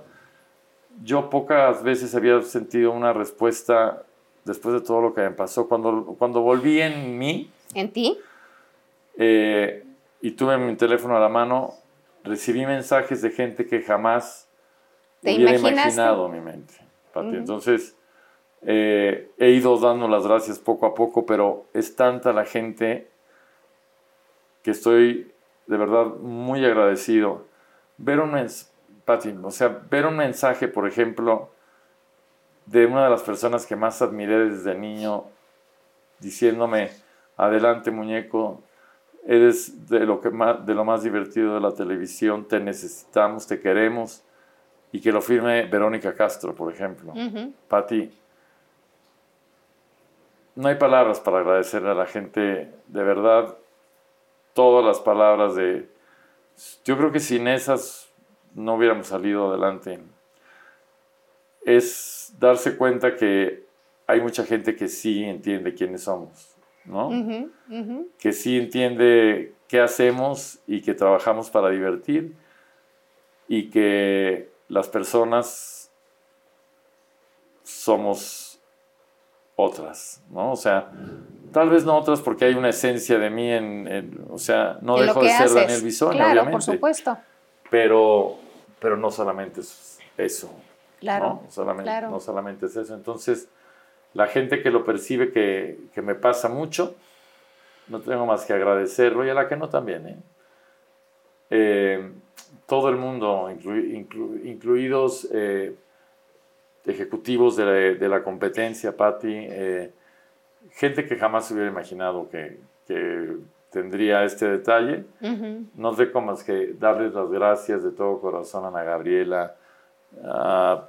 yo pocas veces había sentido una respuesta después de todo lo que me pasó. Cuando, cuando volví en mí, ¿En ti? eh, y tuve mi teléfono a la mano, recibí mensajes de gente que jamás ¿Te hubiera imaginaste? imaginado mi mente. Pati. Ujú. Entonces, eh, he ido dando las gracias poco a poco, pero es tanta la gente que estoy de verdad muy agradecido. Ver un, mens- Pati, o sea, ver un mensaje, por ejemplo, de una de las personas que más admiré desde niño, diciéndome, adelante muñeco, eres de lo, que más, de lo más divertido de la televisión, te necesitamos, te queremos, y que lo firme Verónica Castro, por ejemplo. Ujú. Pati, no hay palabras para agradecerle a la gente, de verdad, todas las palabras de... Yo creo que sin esas no hubiéramos salido adelante. Es darse cuenta que hay mucha gente que sí entiende quiénes somos, ¿no? Que sí entiende qué hacemos y que trabajamos para divertir y que las personas somos otras, ¿no? O sea, tal vez no otras porque hay una esencia de mí en, en- o sea, no En dejo de ser haces. Daniel Bisoni, Claro, obviamente, por supuesto. pero, pero no solamente es eso, Claro. ¿no? Solamente, claro. no solamente es eso. Entonces, la gente que lo percibe que, que me pasa mucho, no tengo más que agradecerlo y a la que no también. ¿eh? Eh, todo el mundo, inclu- inclu- incluidos eh, ejecutivos de la, de la competencia, Patti, eh, gente que jamás hubiera imaginado que, que tendría este detalle. Ujú. No tengo más que darles las gracias de todo corazón a Ana Gabriela, a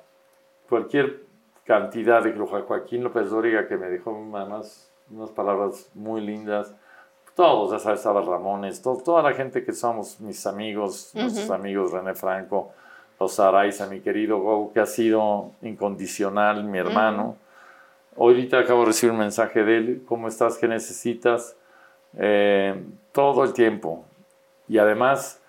cualquier cantidad de Jo- Joaquín López Dóriga que me dejó además unas palabras muy lindas. Todos, ya sabes, a Ramones, to- toda la gente que somos mis amigos, nuestros Ujú. amigos René Franco, los Araiza, mi querido Go, que ha sido incondicional, mi hermano. Ahorita acabo de recibir un mensaje de él, ¿cómo estás? ¿Qué necesitas? Eh, todo el tiempo. Y además,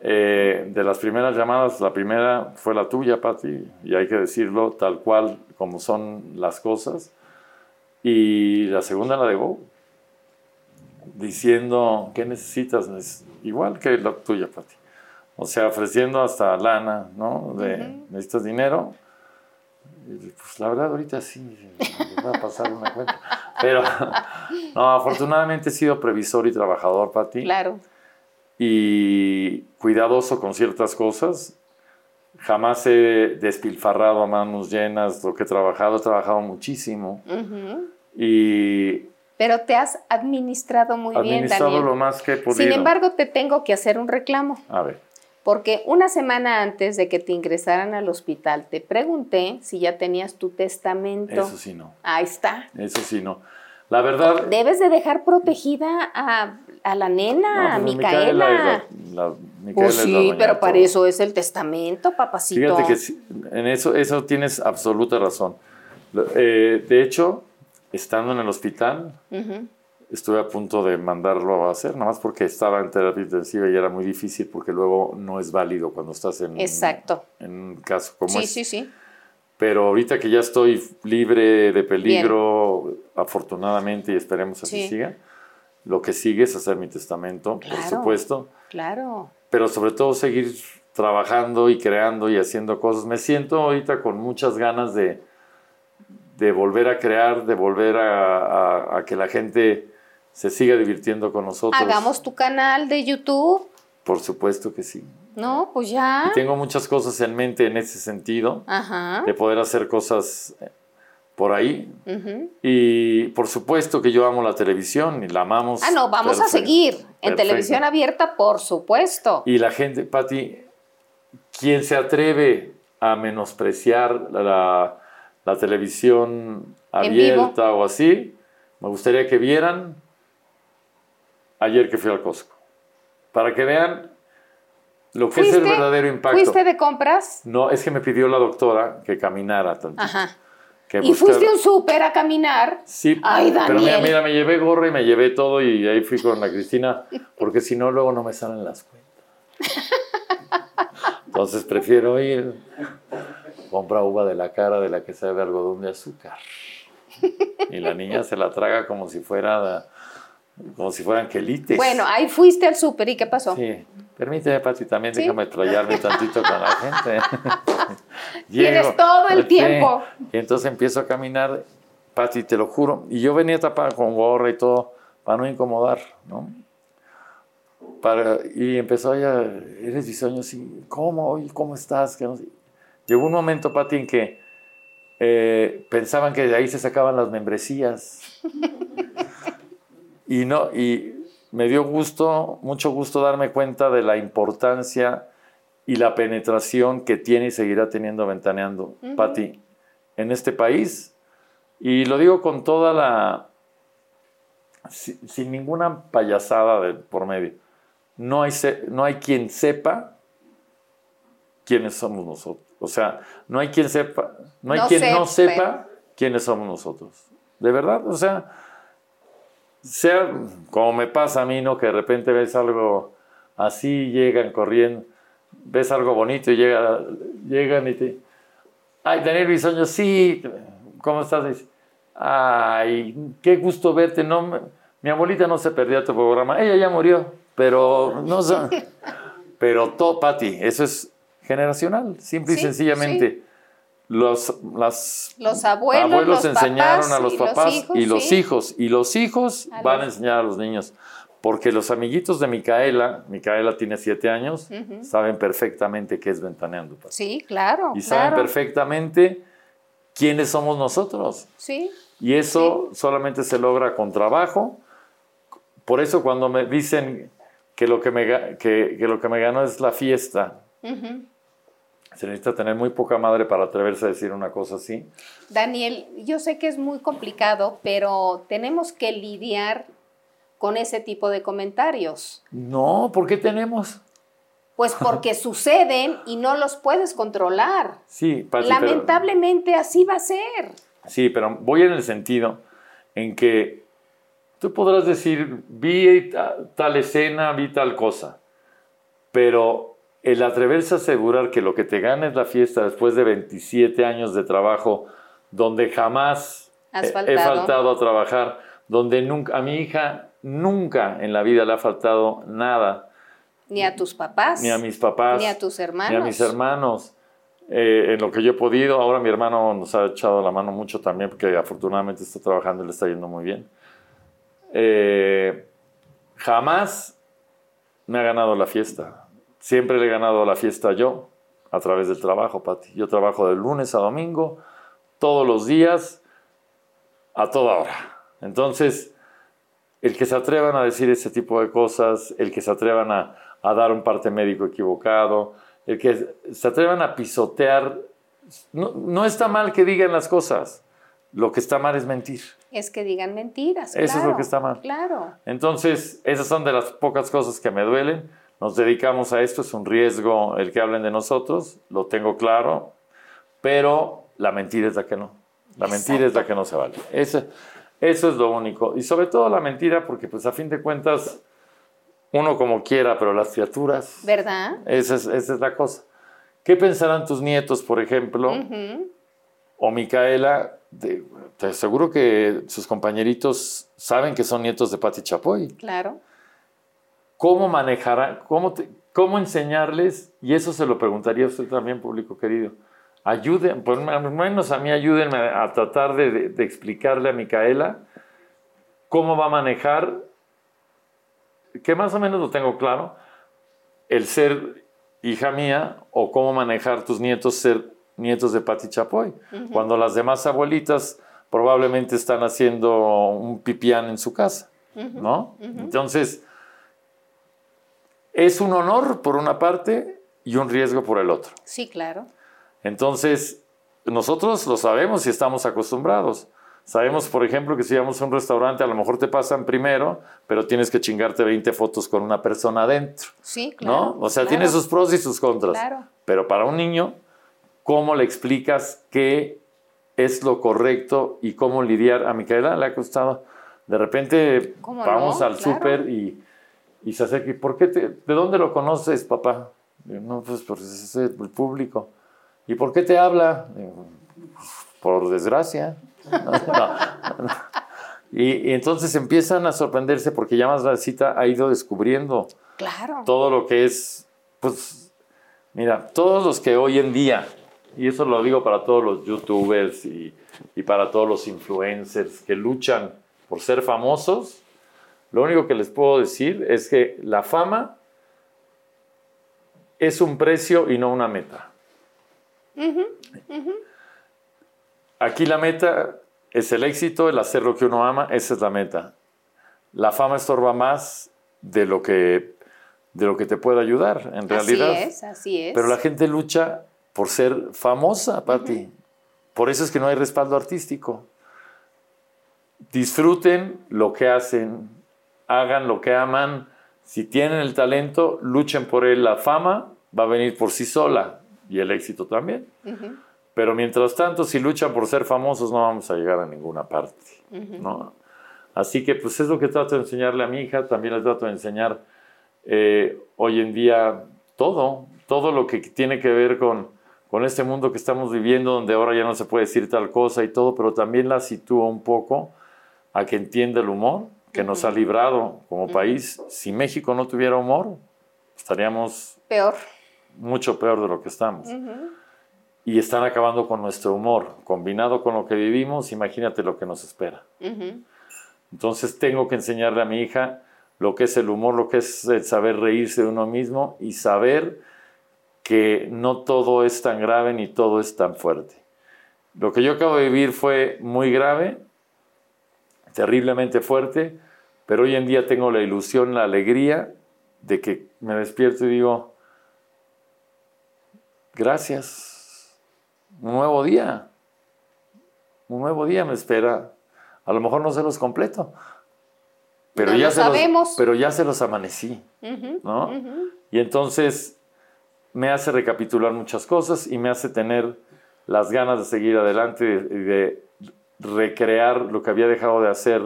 eh, de las primeras llamadas, la primera fue la tuya, Patti, y hay que decirlo tal cual como son las cosas. Y la segunda la de Go, diciendo, ¿qué necesitas? Neces- Igual que la tuya, Patti. O sea, ofreciendo hasta lana, ¿no? De, Ujú. ¿necesitas dinero? Pues la verdad, ahorita sí, me va a pasar una cuenta. Pero, [laughs] no, afortunadamente he sido previsor y trabajador, Patti Claro. y cuidadoso con ciertas cosas. Jamás he despilfarrado a manos llenas lo que he trabajado, he trabajado muchísimo y Pero te has administrado muy bien, administrado Daniel. lo más que he podido. Sin embargo, te tengo que hacer un reclamo. a ver, Porque una semana antes de que te ingresaran al hospital, te pregunté si ya tenías tu testamento. eso sí no, Ahí está. eso sí no. La verdad, Debes de dejar protegida a, a la nena, no, a pues, Micaela. es la- la- Micaela Pues la sí, pero para eso es el testamento, papacito. Fíjate que en eso, eso tienes absoluta razón. Eh, de hecho, estando en el hospital. Estuve a punto de mandarlo a hacer, nada más porque estaba en terapia intensiva y era muy difícil porque luego no es válido cuando estás en, Exacto. en un caso como Sí, este. sí, sí. Pero ahorita que ya estoy libre de peligro, afortunadamente, y esperemos así Sí. siga, lo que sigue es hacer mi testamento, por supuesto, Claro. pero sobre todo seguir trabajando y creando y haciendo cosas. Me siento ahorita con muchas ganas de, de volver a crear, de volver a, a- a que la gente se siga divirtiendo con nosotros. Hagamos tu canal de YouTube. Por supuesto que sí. No, pues ya. Y tengo muchas cosas en mente en ese sentido, Ajá. de poder hacer cosas eh, por ahí. Ujú. Y por supuesto que yo amo la televisión y la amamos. Ah, no, vamos a seguir. En perfecto. televisión abierta, por supuesto. Y la gente, Patti, quien se atreve a menospreciar la, la televisión abierta o así, me gustaría que vieran ayer que fui al Costco. Para que vean lo que es el verdadero impacto. ¿Fuiste de compras? No, es que me pidió la doctora que caminara tantito. Ajá. que ¿Y fuiste un súper a caminar? Sí, Ay, pero mira, Daniel. mira, me llevé gorra y me llevé todo y ahí fui con la Cristina, porque si no, luego no me salen las cuentas. Entonces prefiero ir, compra uva de la cara de la que sabe algodón de azúcar. Y la niña se la traga como si fuera, como si fueran quelites. Bueno, ahí fuiste al súper y ¿qué pasó? Sí, permíteme, Pati, también Sí. déjame trayarme tantito con la gente. [laughs] Tienes todo el tiempo. Y entonces empiezo a caminar, Pati, te lo juro. Y yo venía tapada con gorra y todo para no incomodar, ¿no? Para, y empezó ella, eres bisoño, sí, ¿cómo? Oye, ¿cómo estás? No sé. Llegó un momento, Pati, en que eh, pensaban que de ahí se sacaban las membresías. [laughs] Y no, y me dio gusto, mucho gusto darme cuenta de la importancia y la penetración que tiene y seguirá teniendo Ventaneando, Pati, en este país. Y lo digo con toda la. si- sin ninguna payasada de por medio. No hay, se- no hay quien sepa quiénes somos nosotros. O sea, no hay quien sepa, no hay No quien no sepa. sepa quiénes somos nosotros. De verdad, o sea, sea como me pasa a mí, ¿no? Que de repente ves algo así, llegan corriendo, ves algo bonito y llega, llegan y te... Ay, Daniel Bisoño, sí, ¿cómo estás? Ay, qué gusto verte, no, mi abuelita no se perdía tu programa, ella ya murió, pero no sé, [laughs] pero todo, Pati, eso es generacional, simple y Sí, sencillamente. Los, las Los abuelos, los enseñaron papás a los y los papás hijos, y los sí. hijos y los hijos A van a enseñar a los niños porque los amiguitos de Micaela Micaela tiene siete años saben perfectamente qué es ventaneando Pati. Sí, claro. y saben perfectamente quiénes somos nosotros Sí, y eso solamente se logra con trabajo por eso cuando me dicen que lo que me, que, que lo que me ganó es la fiesta ujú. Se necesita tener muy poca madre para atreverse a decir una cosa así Daniel, yo sé que es muy complicado, pero tenemos que lidiar con ese tipo de comentarios. no ¿por qué tenemos? Pues porque [laughs] suceden y no los puedes controlar. sí Pati, pero- Lamentablemente así va a ser. Sí, pero voy en el sentido en que tú podrás decir, vi ta- tal escena, vi tal cosa, pero el atreverse a asegurar que lo que te gana es la fiesta después de 27 años de trabajo, donde jamás he- faltado. faltado a trabajar, donde nunca, a mi hija nunca en la vida le ha faltado nada, Ni a tus papás. ni a mis papás, Ni a tus hermanos. ni a mis hermanos. Eh, en lo que yo he podido, ahora mi hermano nos ha echado la mano mucho también, porque afortunadamente está trabajando y le está yendo muy bien. Eh, jamás me ha ganado la fiesta. Siempre le he ganado la fiesta yo, a través del trabajo, Pati. Yo trabajo de lunes a domingo, todos los días, a toda hora. Entonces, el que se atrevan a decir ese tipo de cosas, el que se atrevan a, a dar un parte médico equivocado, el que se atrevan a pisotear, no, no está mal que digan las cosas, lo que está mal es mentir. Es que digan mentiras. Eso es lo que está mal. Claro. Entonces, esas son de las pocas cosas que me duelen. Nos dedicamos a esto, es un riesgo el que hablen de nosotros, lo tengo claro, pero la mentira es la que no. La mentira es la que no se vale. Eso, eso es lo único. Y sobre todo la mentira, porque pues a fin de cuentas, uno como quiera, pero las criaturas, ¿Verdad? esa es, esa es la cosa. ¿Qué pensarán tus nietos, por ejemplo. O Micaela, de- te aseguro que sus compañeritos saben que son nietos de Patti Chapoy. Claro. ¿Cómo manejará, cómo, te- cómo enseñarles? Y eso se lo preguntaría a usted también, público querido. Ayuden, por lo menos a mí ayúdenme a tratar de, de- de explicarle a Micaela cómo va a manejar, que más o menos lo tengo claro, el ser hija mía o cómo manejar tus nietos ser nietos de Pati Chapoy. Cuando las demás abuelitas probablemente están haciendo un pipián en su casa, ¿no? Entonces, es un honor por una parte y un riesgo por el otro. Sí, claro. Entonces, nosotros lo sabemos y estamos acostumbrados. Sabemos, por ejemplo, que si vamos a un restaurante, a lo mejor te pasan primero, pero tienes que chingarte 20 fotos con una persona adentro, Sí, claro. ¿no? O sea, claro. tiene sus pros y sus contras. Claro. Pero para un niño, ¿cómo le explicas qué es lo correcto y cómo lidiar? A Micaela le ha costado. De repente ¿Cómo vamos no? al Claro. súper y, y se acerca. ¿y ¿Por qué te- ¿De dónde lo conoces, papá? Digo, no, pues por es el público. ¿Y por qué te habla? Digo, por desgracia. [laughs] No, no, no. Y, y entonces empiezan a sorprenderse porque ya más la cita ha ido descubriendo Claro. todo lo que es, pues, mira, todos los que hoy en día, y eso lo digo para todos los youtubers y, y para todos los influencers que luchan por ser famosos, lo único que les puedo decir es que la fama es un precio y no una meta. Aquí la meta es el éxito, el hacer lo que uno ama, esa es la meta. La fama estorba más de lo que, de lo que te puede ayudar, en realidad. Así es, así es. Pero la gente lucha por ser famosa, Pati. Por eso es que no hay respaldo artístico. Disfruten lo que hacen, hagan lo que aman. Si tienen el talento, luchen por él. La fama va a venir por sí sola y el éxito también. Pero mientras tanto, si luchan por ser famosos, no vamos a llegar a ninguna parte. ¿no? Así que pues es lo que trato de enseñarle a mi hija, también le trato de enseñar eh, hoy en día todo, todo lo que tiene que ver con, con este mundo que estamos viviendo, donde ahora ya no se puede decir tal cosa y todo, pero también la sitúa un poco a que entienda el humor que nos ha librado como país. Si México no tuviera humor, estaríamos Peor. mucho peor de lo que estamos. Y están acabando con nuestro humor. Combinado con lo que vivimos, imagínate lo que nos espera. Entonces tengo que enseñarle a mi hija lo que es el humor, lo que es el saber reírse de uno mismo y saber que no todo es tan grave ni todo es tan fuerte. Lo que yo acabo de vivir fue muy grave, terriblemente fuerte, pero hoy en día tengo la ilusión, la alegría de que me despierto y digo, gracias, un nuevo día, un nuevo día me espera. A lo mejor no se los completo, pero, No ya, lo se los, sabemos. pero ya se los amanecí, ¿no? Y entonces me hace recapitular muchas cosas y me hace tener las ganas de seguir adelante y de, recrear lo que había dejado de hacer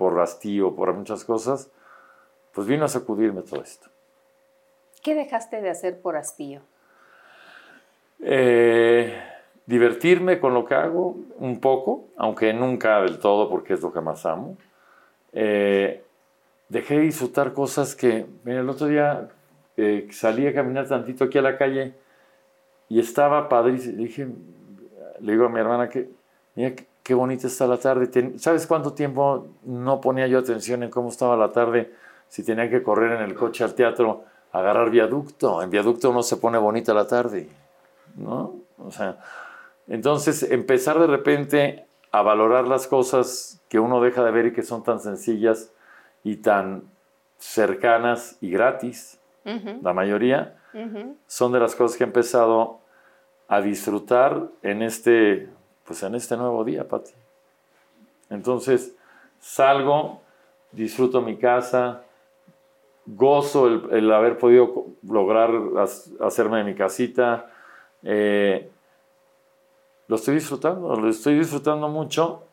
por hastío, por muchas cosas, pues vino a sacudirme todo esto. ¿Qué dejaste de hacer por hastío? Eh, divertirme con lo que hago un poco, aunque nunca del todo porque es lo que más amo. Eh, dejé de disfrutar cosas que, mira, el otro día eh, salí a caminar tantito aquí a la calle y estaba padrísimo. Le dije, le digo a mi hermana que, mira qué, bonita está la tarde. Ten- ¿Sabes cuánto tiempo no ponía yo atención en cómo estaba la tarde? Si tenía que correr en el coche al teatro, agarrar viaducto. En viaducto no se pone bonita la tarde, ¿no? O sea, entonces empezar de repente a valorar las cosas que uno deja de ver y que son tan sencillas y tan cercanas y gratis, la mayoría, son de las cosas que he empezado a disfrutar en este, pues en este nuevo día, Pati. Entonces, salgo, disfruto mi casa, gozo el, el haber podido lograr hacerme de mi casita. eh, lo estoy disfrutando, lo estoy disfrutando mucho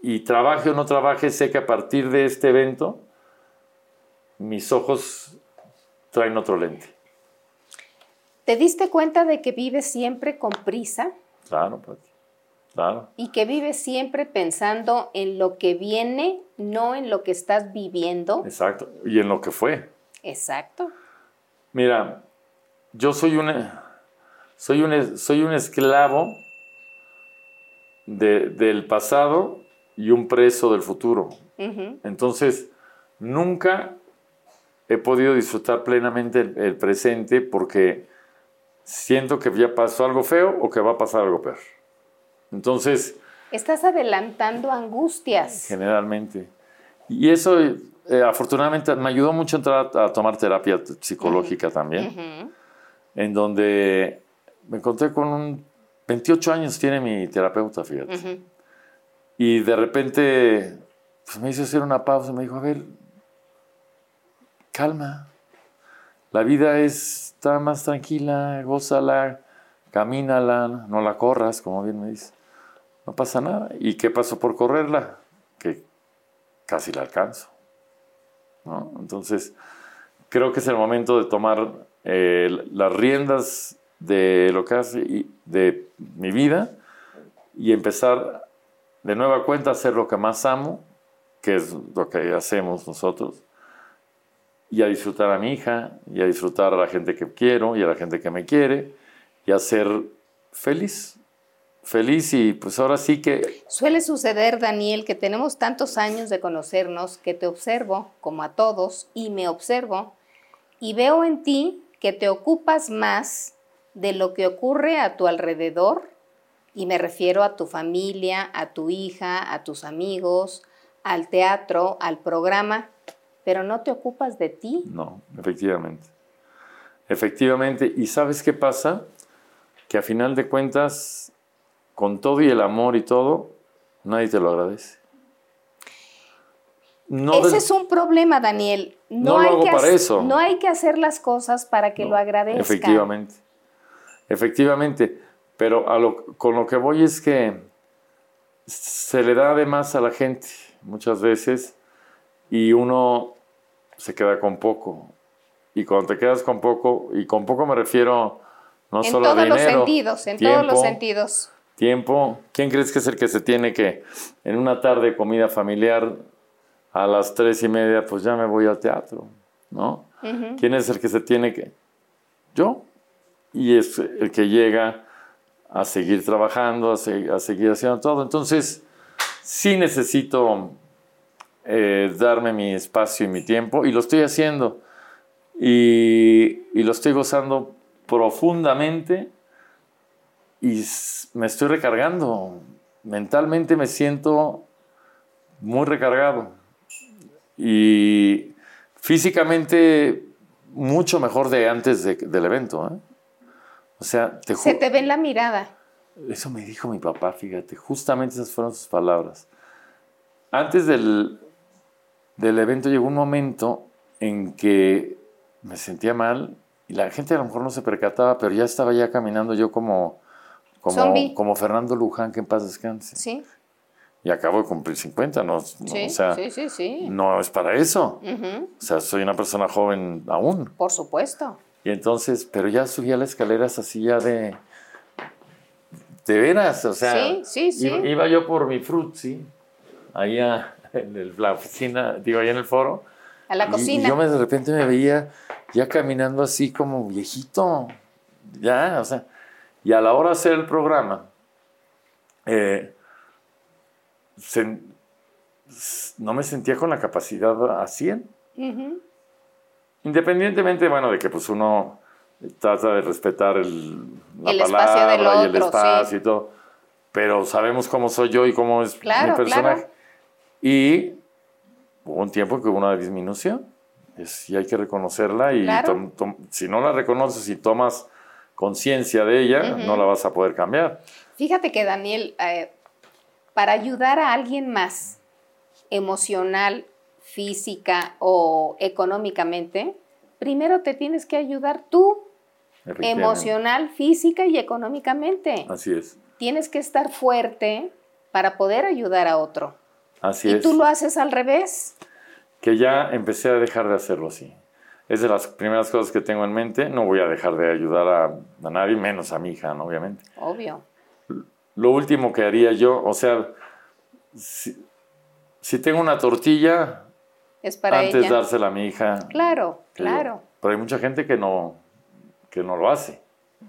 y trabaje o no trabaje, sé que a partir de este evento mis ojos traen otro lente. ¿Te diste cuenta de que vives siempre con prisa? Claro, Pati. Claro. Y que vives siempre pensando en lo que viene, no en lo que estás viviendo. Exacto. Y en lo que fue. Exacto. Mira, yo soy un, soy un, soy un esclavo de- del pasado y un preso del futuro. Entonces, nunca he podido disfrutar plenamente el, el presente porque siento que ya pasó algo feo o que va a pasar algo peor. Entonces, Estás adelantando angustias. generalmente. Y eso, eh, afortunadamente, me ayudó mucho a entrar a, a tomar terapia psicológica también, en donde me encontré con un... 28 años tiene mi terapeuta, fíjate. Y de repente pues me hizo hacer una pausa y me dijo, a ver, calma. La vida es- está más tranquila, gózala, camínala, no la corras, como bien me dice. No pasa nada. ¿Y qué pasó por correrla? Que casi la alcanzo. Entonces, creo que es el momento de tomar eh, las riendas de lo que hace de mi vida y empezar de nueva cuenta a hacer lo que más amo, que es lo que hacemos nosotros, y a disfrutar a mi hija, y a disfrutar a la gente que quiero, y a la gente que me quiere, y a ser feliz. Feliz y pues ahora sí que Suele suceder, Daniel, que tenemos tantos años de conocernos que te observo, como a todos, y me observo, y veo en ti que te ocupas más de lo que ocurre a tu alrededor, y me refiero a tu familia, a tu hija, a tus amigos, al teatro, al programa, pero no te ocupas de ti. No, efectivamente. Efectivamente. ¿Y sabes qué pasa? Que a final de cuentas, con todo y el amor y todo, nadie te lo agradece. No Ese del- es un problema, Daniel. No, No lo hay hago que para hac- eso. No hay que hacer las cosas para que No, lo agradezcan. Efectivamente. Efectivamente. Pero a lo- con lo que voy es que se le da de más a la gente muchas veces y uno se queda con poco. Y cuando te quedas con poco, y con poco me refiero no en solo a todos los dinero, sentidos, en todos los tiempo, sentidos. Tiempo. ¿Quién crees que es el que se tiene que, en una tarde de comida familiar, a las tres y media, pues ya me voy al teatro? ¿No? ¿Quién es el que se tiene que? Yo. Y es el que llega a seguir trabajando, a, se- a seguir haciendo todo. Entonces, sí necesito eh, darme mi espacio y mi tiempo, y lo estoy haciendo. Y, y lo estoy gozando profundamente y me estoy recargando. Mentalmente me siento muy recargado. Y físicamente mucho mejor de antes de- del evento. ¿eh? O sea, te Se te ve en la mirada. eso me dijo mi papá, fíjate, justamente esas fueron sus palabras. Antes del, del evento llegó un momento en que me sentía mal y la gente a lo mejor no se percataba, pero ya estaba ya caminando yo como, como, como Fernando Luján, que en paz descanse. Sí, Y acabo de cumplir 50, no, no, sí, o sea, sí, sí, no es para eso. Ujú, O sea, soy una persona joven aún. Por supuesto. Y entonces, pero ya subía las escaleras así ya de... De veras, o sea... Sí, sí, sí. Iba, iba yo por mi frutzi, allá en el- la oficina, digo, allá en el foro. A la y- cocina. Y, yo me, de repente me veía ya caminando así como viejito. Ya, o sea... Y a la hora de hacer el programa, eh, sen- no me sentía con la capacidad a 100. Ujú. Independientemente, bueno, de que pues uno trata de respetar el, la El espacio del palabra y el otro, espacio sí. y todo, pero sabemos cómo soy yo y cómo es Claro, mi personaje. claro. Y hubo un tiempo que hubo una disminución, es- y hay que reconocerla y Claro. tom- tom- si no la reconoces y tomas conciencia de ella, no la vas a poder cambiar. Fíjate que Daniel, eh, para ayudar a alguien más emocional, física o económicamente, primero te tienes que ayudar tú, emocional, física y económicamente. Así es, Tienes que estar fuerte para poder ayudar a otro. así y es. tú lo haces al revés. que ya empecé a dejar de hacerlo así. Es de las primeras cosas que tengo en mente. No voy a dejar de ayudar a, a nadie, menos a mi hija, ¿no? obviamente. Obvio. lo último que haría yo, o sea, si, si tengo una tortilla, Es para antes ella. dársela a mi hija. Claro, yo. claro. Pero hay mucha gente que no, que no lo hace,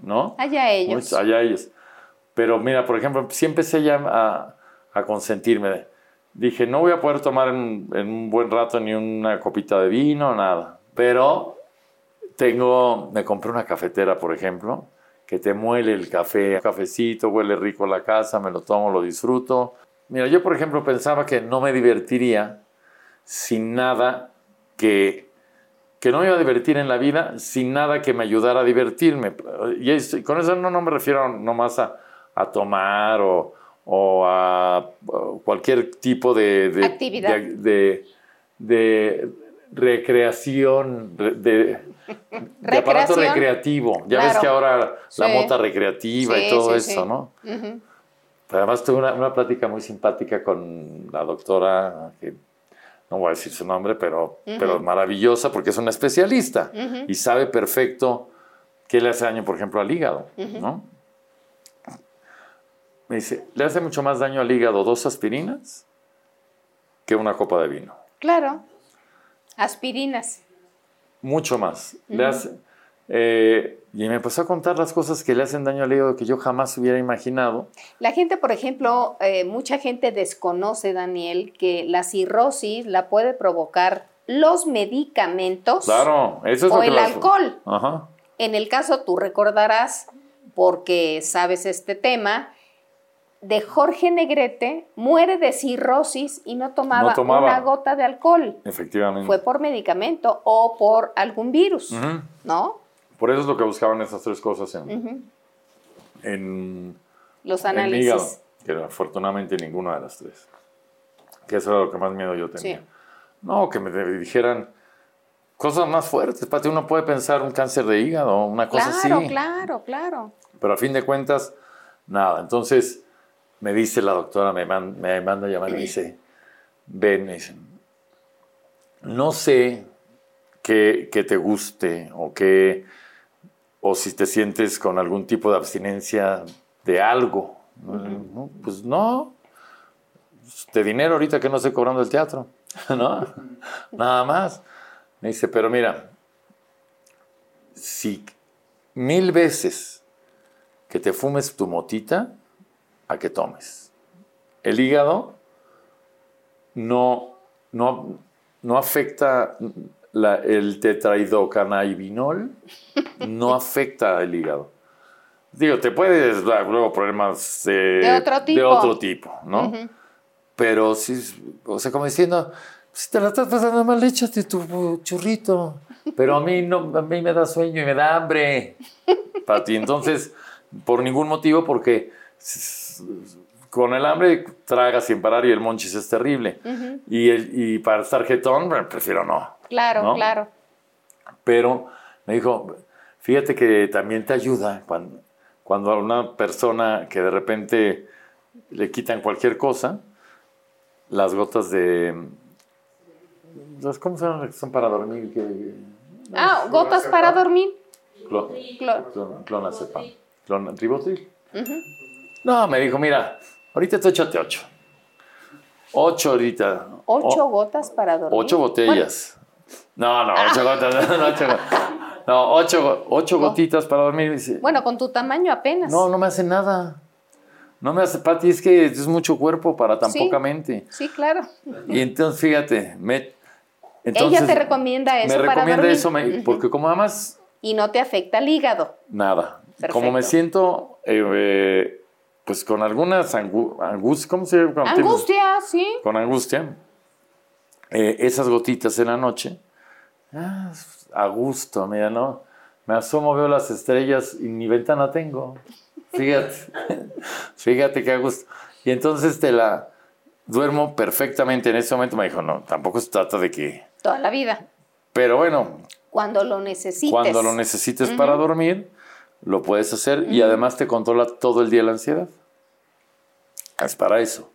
¿no? Allá ellos. Muchos- allá ellos. Pero mira, por ejemplo, sí empecé ya a, a consentirme. Dije, no voy a poder tomar en, en un buen rato ni una copita de vino, nada. Pero tengo, me compré una cafetera, por ejemplo, que te muele el café, cafecito, huele rico la casa, me lo tomo, lo disfruto. Mira, yo, por ejemplo, pensaba que no me divertiría sin nada que que no me iba a divertir en la vida sin nada que me ayudara a divertirme. Y es- con eso no, no me refiero nomás a, a tomar o, o a cualquier tipo de, de- Actividad. de, de- de recreación, de, de- aparato recreativo. Ya ves que ahora la Sí. mota recreativa Sí, y todo sí, eso. ¿no? Además tuve una, una plática muy simpática con la doctora, que no voy a decir su nombre, pero, pero maravillosa porque es una especialista y sabe perfecto qué le hace daño, por ejemplo, al hígado. ¿no? Me dice, le hace mucho más daño al hígado dos aspirinas que una copa de vino. Claro. Aspirinas. Mucho más. Le hace, eh, y me empezó a contar las cosas que le hacen daño al hígado que yo jamás hubiera imaginado. La gente, por ejemplo, eh, mucha gente desconoce, Daniel, que la cirrosis la puede provocar los medicamentos Claro, eso es o lo que el alcohol. Ajá. En el caso, tú recordarás, porque sabes este tema, de Jorge Negrete, muere de cirrosis y no tomaba, No tomaba. una gota de alcohol. Efectivamente. Fue por medicamento o por algún virus. ¿no? Por eso es lo que buscaban esas tres cosas en, en, Los en hígado, análisis. que afortunadamente ninguna de las tres. Que eso era lo que más miedo yo tenía. Sí. No, que me dijeran cosas más fuertes. Pati, uno puede pensar un cáncer de hígado, una cosa Claro, así. claro, claro. Pero a fin de cuentas, nada. Entonces me dice la doctora, me, man- me manda a llamar y me dice, ven, me dice, no sé qué, qué te guste o qué, o si te sientes con algún tipo de abstinencia de algo. No, Pues no, de dinero ahorita que no estoy cobrando el teatro, [laughs] ¿no? Nada más. Me dice, pero mira, si mil veces que te fumes tu motita a que tomes. El hígado no, no, no afecta la- el tetrahidrocanabinol, no [laughs] afecta al hígado. Digo, te puedes dar luego problemas de, De otro tipo. de otro tipo, ¿no? Pero sí, o sea, como diciendo, si te la estás pasando mal, échate tu churrito. Pero a mí, no, a mí me da sueño y me da hambre. Para ti, entonces, por ningún motivo, porque con el hambre tragas sin parar y el monchis es terrible. y, el, y para estar jetón, prefiero no. Claro, ¿No? claro. Pero me dijo, fíjate que también te ayuda cuando, cuando a una persona que de repente le quitan cualquier cosa, las gotas de... ¿Cómo se llaman son para dormir? Que, Ah, gotas para dormir. clo- Clo- clon- clonazepam. Clon- ribotril. No, me dijo, mira, ahorita te échate ocho. Ocho ahorita. Ocho O- gotas para dormir. Ocho botellas. [laughs] No, no, ocho gotas. No, ocho, no, ocho, go- ocho gotitas para dormir. Dice, Bueno, bueno, con tu tamaño apenas. no, no me hace nada. No me hace, Pati, es que es mucho cuerpo para tan Sí. poca mente. Sí, claro. Y entonces, fíjate, me, entonces, Ella te recomienda eso Me para recomienda dormir. eso, me- porque como además, Y no te afecta el hígado. nada. Perfecto. Como me siento, eh, eh, pues con algunas angustias, ¿cómo se llama? Angustia, sí. con angustia, eh, esas gotitas en la noche, ah, a gusto, mira, ¿no? Me asomo, veo las estrellas y ni ventana tengo. Fíjate, [laughs] fíjate qué a gusto. Y entonces te la duermo perfectamente en ese momento. Me dijo, no, tampoco se trata de que... Toda la vida. Pero bueno, Cuando lo necesites. cuando lo necesites para dormir, lo puedes hacer y además te controla todo el día la ansiedad. Es para eso.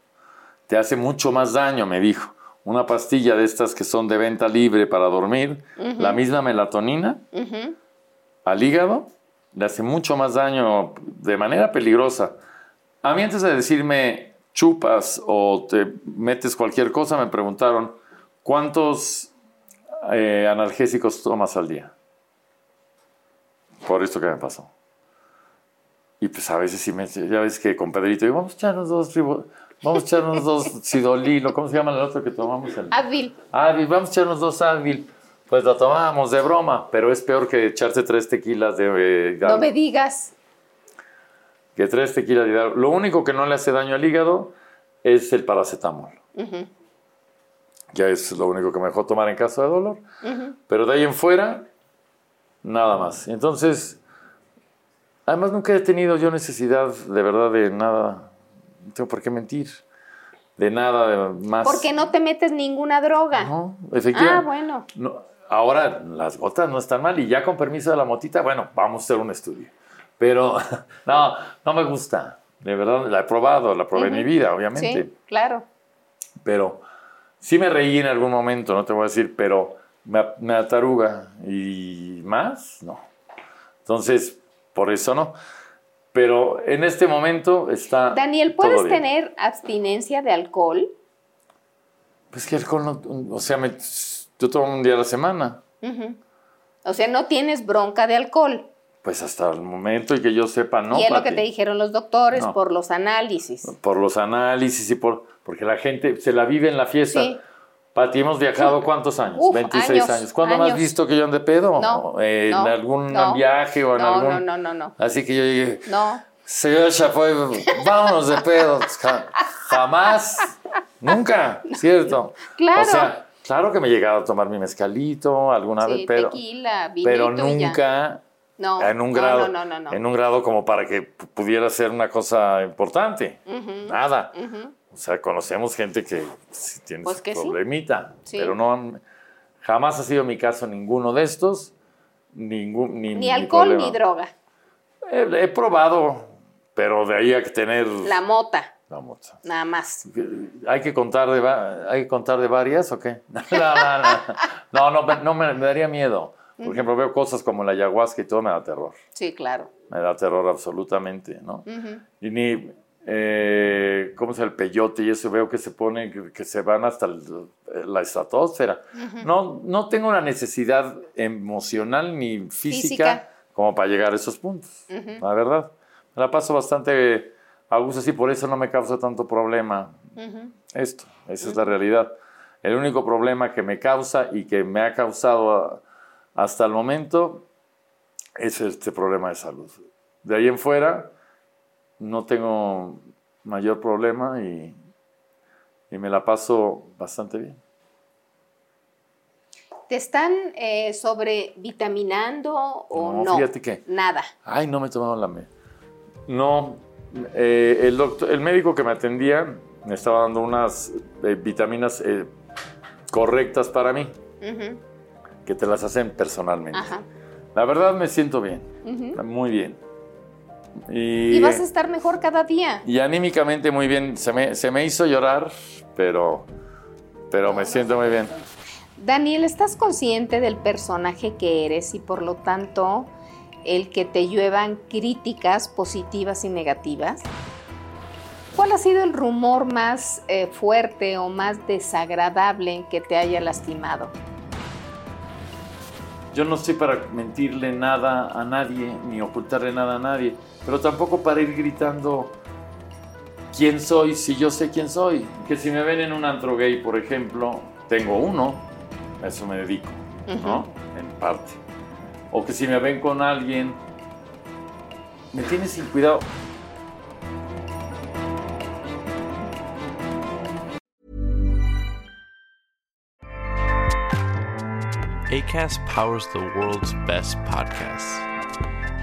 Te hace mucho más daño, me dijo. Una pastilla de estas que son de venta libre para dormir, la misma melatonina al hígado, le hace mucho más daño de manera peligrosa A mí antes de decirme chupas o te metes cualquier cosa, me preguntaron, ¿cuántos eh, analgésicos tomas al día? Por esto que me pasó. Y pues a veces sí me, ya ves que con Pedrito digo, vamos a echarnos dos, ribo- vamos a echarnos dos Sidolil, o ¿cómo se llama el otro que tomamos? El, Advil. Advil, vamos a echarnos dos Advil. Pues lo tomábamos de broma, pero es peor que echarse tres tequilas de eh, No me digas. Que tres tequilas de. Lo único que no le hace daño al hígado es el paracetamol. Ya es lo único que me dejó tomar en caso de dolor. Pero de ahí en fuera, nada más. Entonces, además nunca he tenido yo necesidad de verdad de nada. No tengo por qué mentir. De nada de más. Porque no te metes ninguna droga. No, efectivamente. Ah, bueno. No, ahora, las gotas no están mal y ya con permiso de la motita, bueno, vamos a hacer un estudio. Pero [laughs] no, no me gusta. De verdad, la he probado, la probé en mi vida, obviamente. Sí, claro. Pero sí me reí en algún momento, no te voy a decir, pero me, me ataruga. Y más, no. Entonces, por eso no. Pero en este momento está. Daniel, todo ¿puedes bien. tener abstinencia de alcohol? Pues que alcohol no. O sea, me- yo tomo un día a la semana. O sea, no tienes bronca de alcohol. Pues hasta el momento y que yo sepa, no. y es lo que te dijeron los doctores No. por los análisis. Por los análisis y por. Porque la gente se la vive en la fiesta. Sí. Pati, hemos viajado [laughs] cuántos años? Uf, 26 años. años, ¿Cuándo me has años. visto que yo ande pedo? No, Eh, no, en algún no. viaje o en algún. no, no, no, no. Así que yo dije, No. señor Chapoy, vámonos de pedo. Ja- jamás, nunca, ¿cierto? Claro. O sea, claro que me he llegado a tomar mi mezcalito alguna Sí, vez, pero, tequila, vinito pero nunca No, en un grado, no, no, no, no. en un grado como para que pudiera ser una cosa importante. Nada. O sea, conocemos gente que tiene Pues que problemita, Sí. pero no han- jamás ha sido mi caso ninguno de estos, ningún ni, Ni alcohol problema. ni droga. He, he probado, pero de ahí a que tener La mota, la mota. nada más. ¿Hay que contar de, hay que contar de varias o qué? [laughs] No, no, no. No, no, me- no, me, me daría miedo. Por ejemplo, veo cosas como la ayahuasca y todo me da terror. Sí, claro. Me da terror absolutamente, ¿no? Y ni, eh, ¿cómo llama? El peyote y eso veo que se ponen, que, se van hasta el- la estratosfera. no, no tengo una necesidad emocional ni física, Física. como para llegar a esos puntos, la verdad. Me la paso bastante a gusto así, por eso no me causa tanto problema esto. Esa es la realidad. El único problema que me causa y que me ha causado a- hasta el momento es este problema de salud. De ahí en fuera no tengo mayor problema y, y me la paso bastante bien. ¿Te están eh, sobrevitaminando o No, no? fíjate que- Nada. Ay, no me tomaron la. No, eh, el, doctor, el médico que me atendía me estaba dando unas eh, vitaminas eh, correctas para mí, que te las hacen personalmente. Ajá. La verdad me siento bien, muy bien. Y, Y vas a estar mejor cada día. y anímicamente muy bien. Se me, se me hizo llorar, pero, pero me siento muy bien. Daniel, ¿estás consciente del personaje que eres y por lo tanto el que te lluevan críticas positivas y negativas? ¿Cuál ha sido el rumor más eh, fuerte o más desagradable que te haya lastimado? Yo no estoy para mentirle nada a nadie, ni ocultarle nada a nadie, pero tampoco para ir gritando quién soy si yo sé quién soy. Que si me ven en un antro gay, por ejemplo, tengo uno, a eso me dedico, ¿no? En parte. O que si me ven con alguien, me tiene sin cuidado. ACAST powers the world's best podcasts.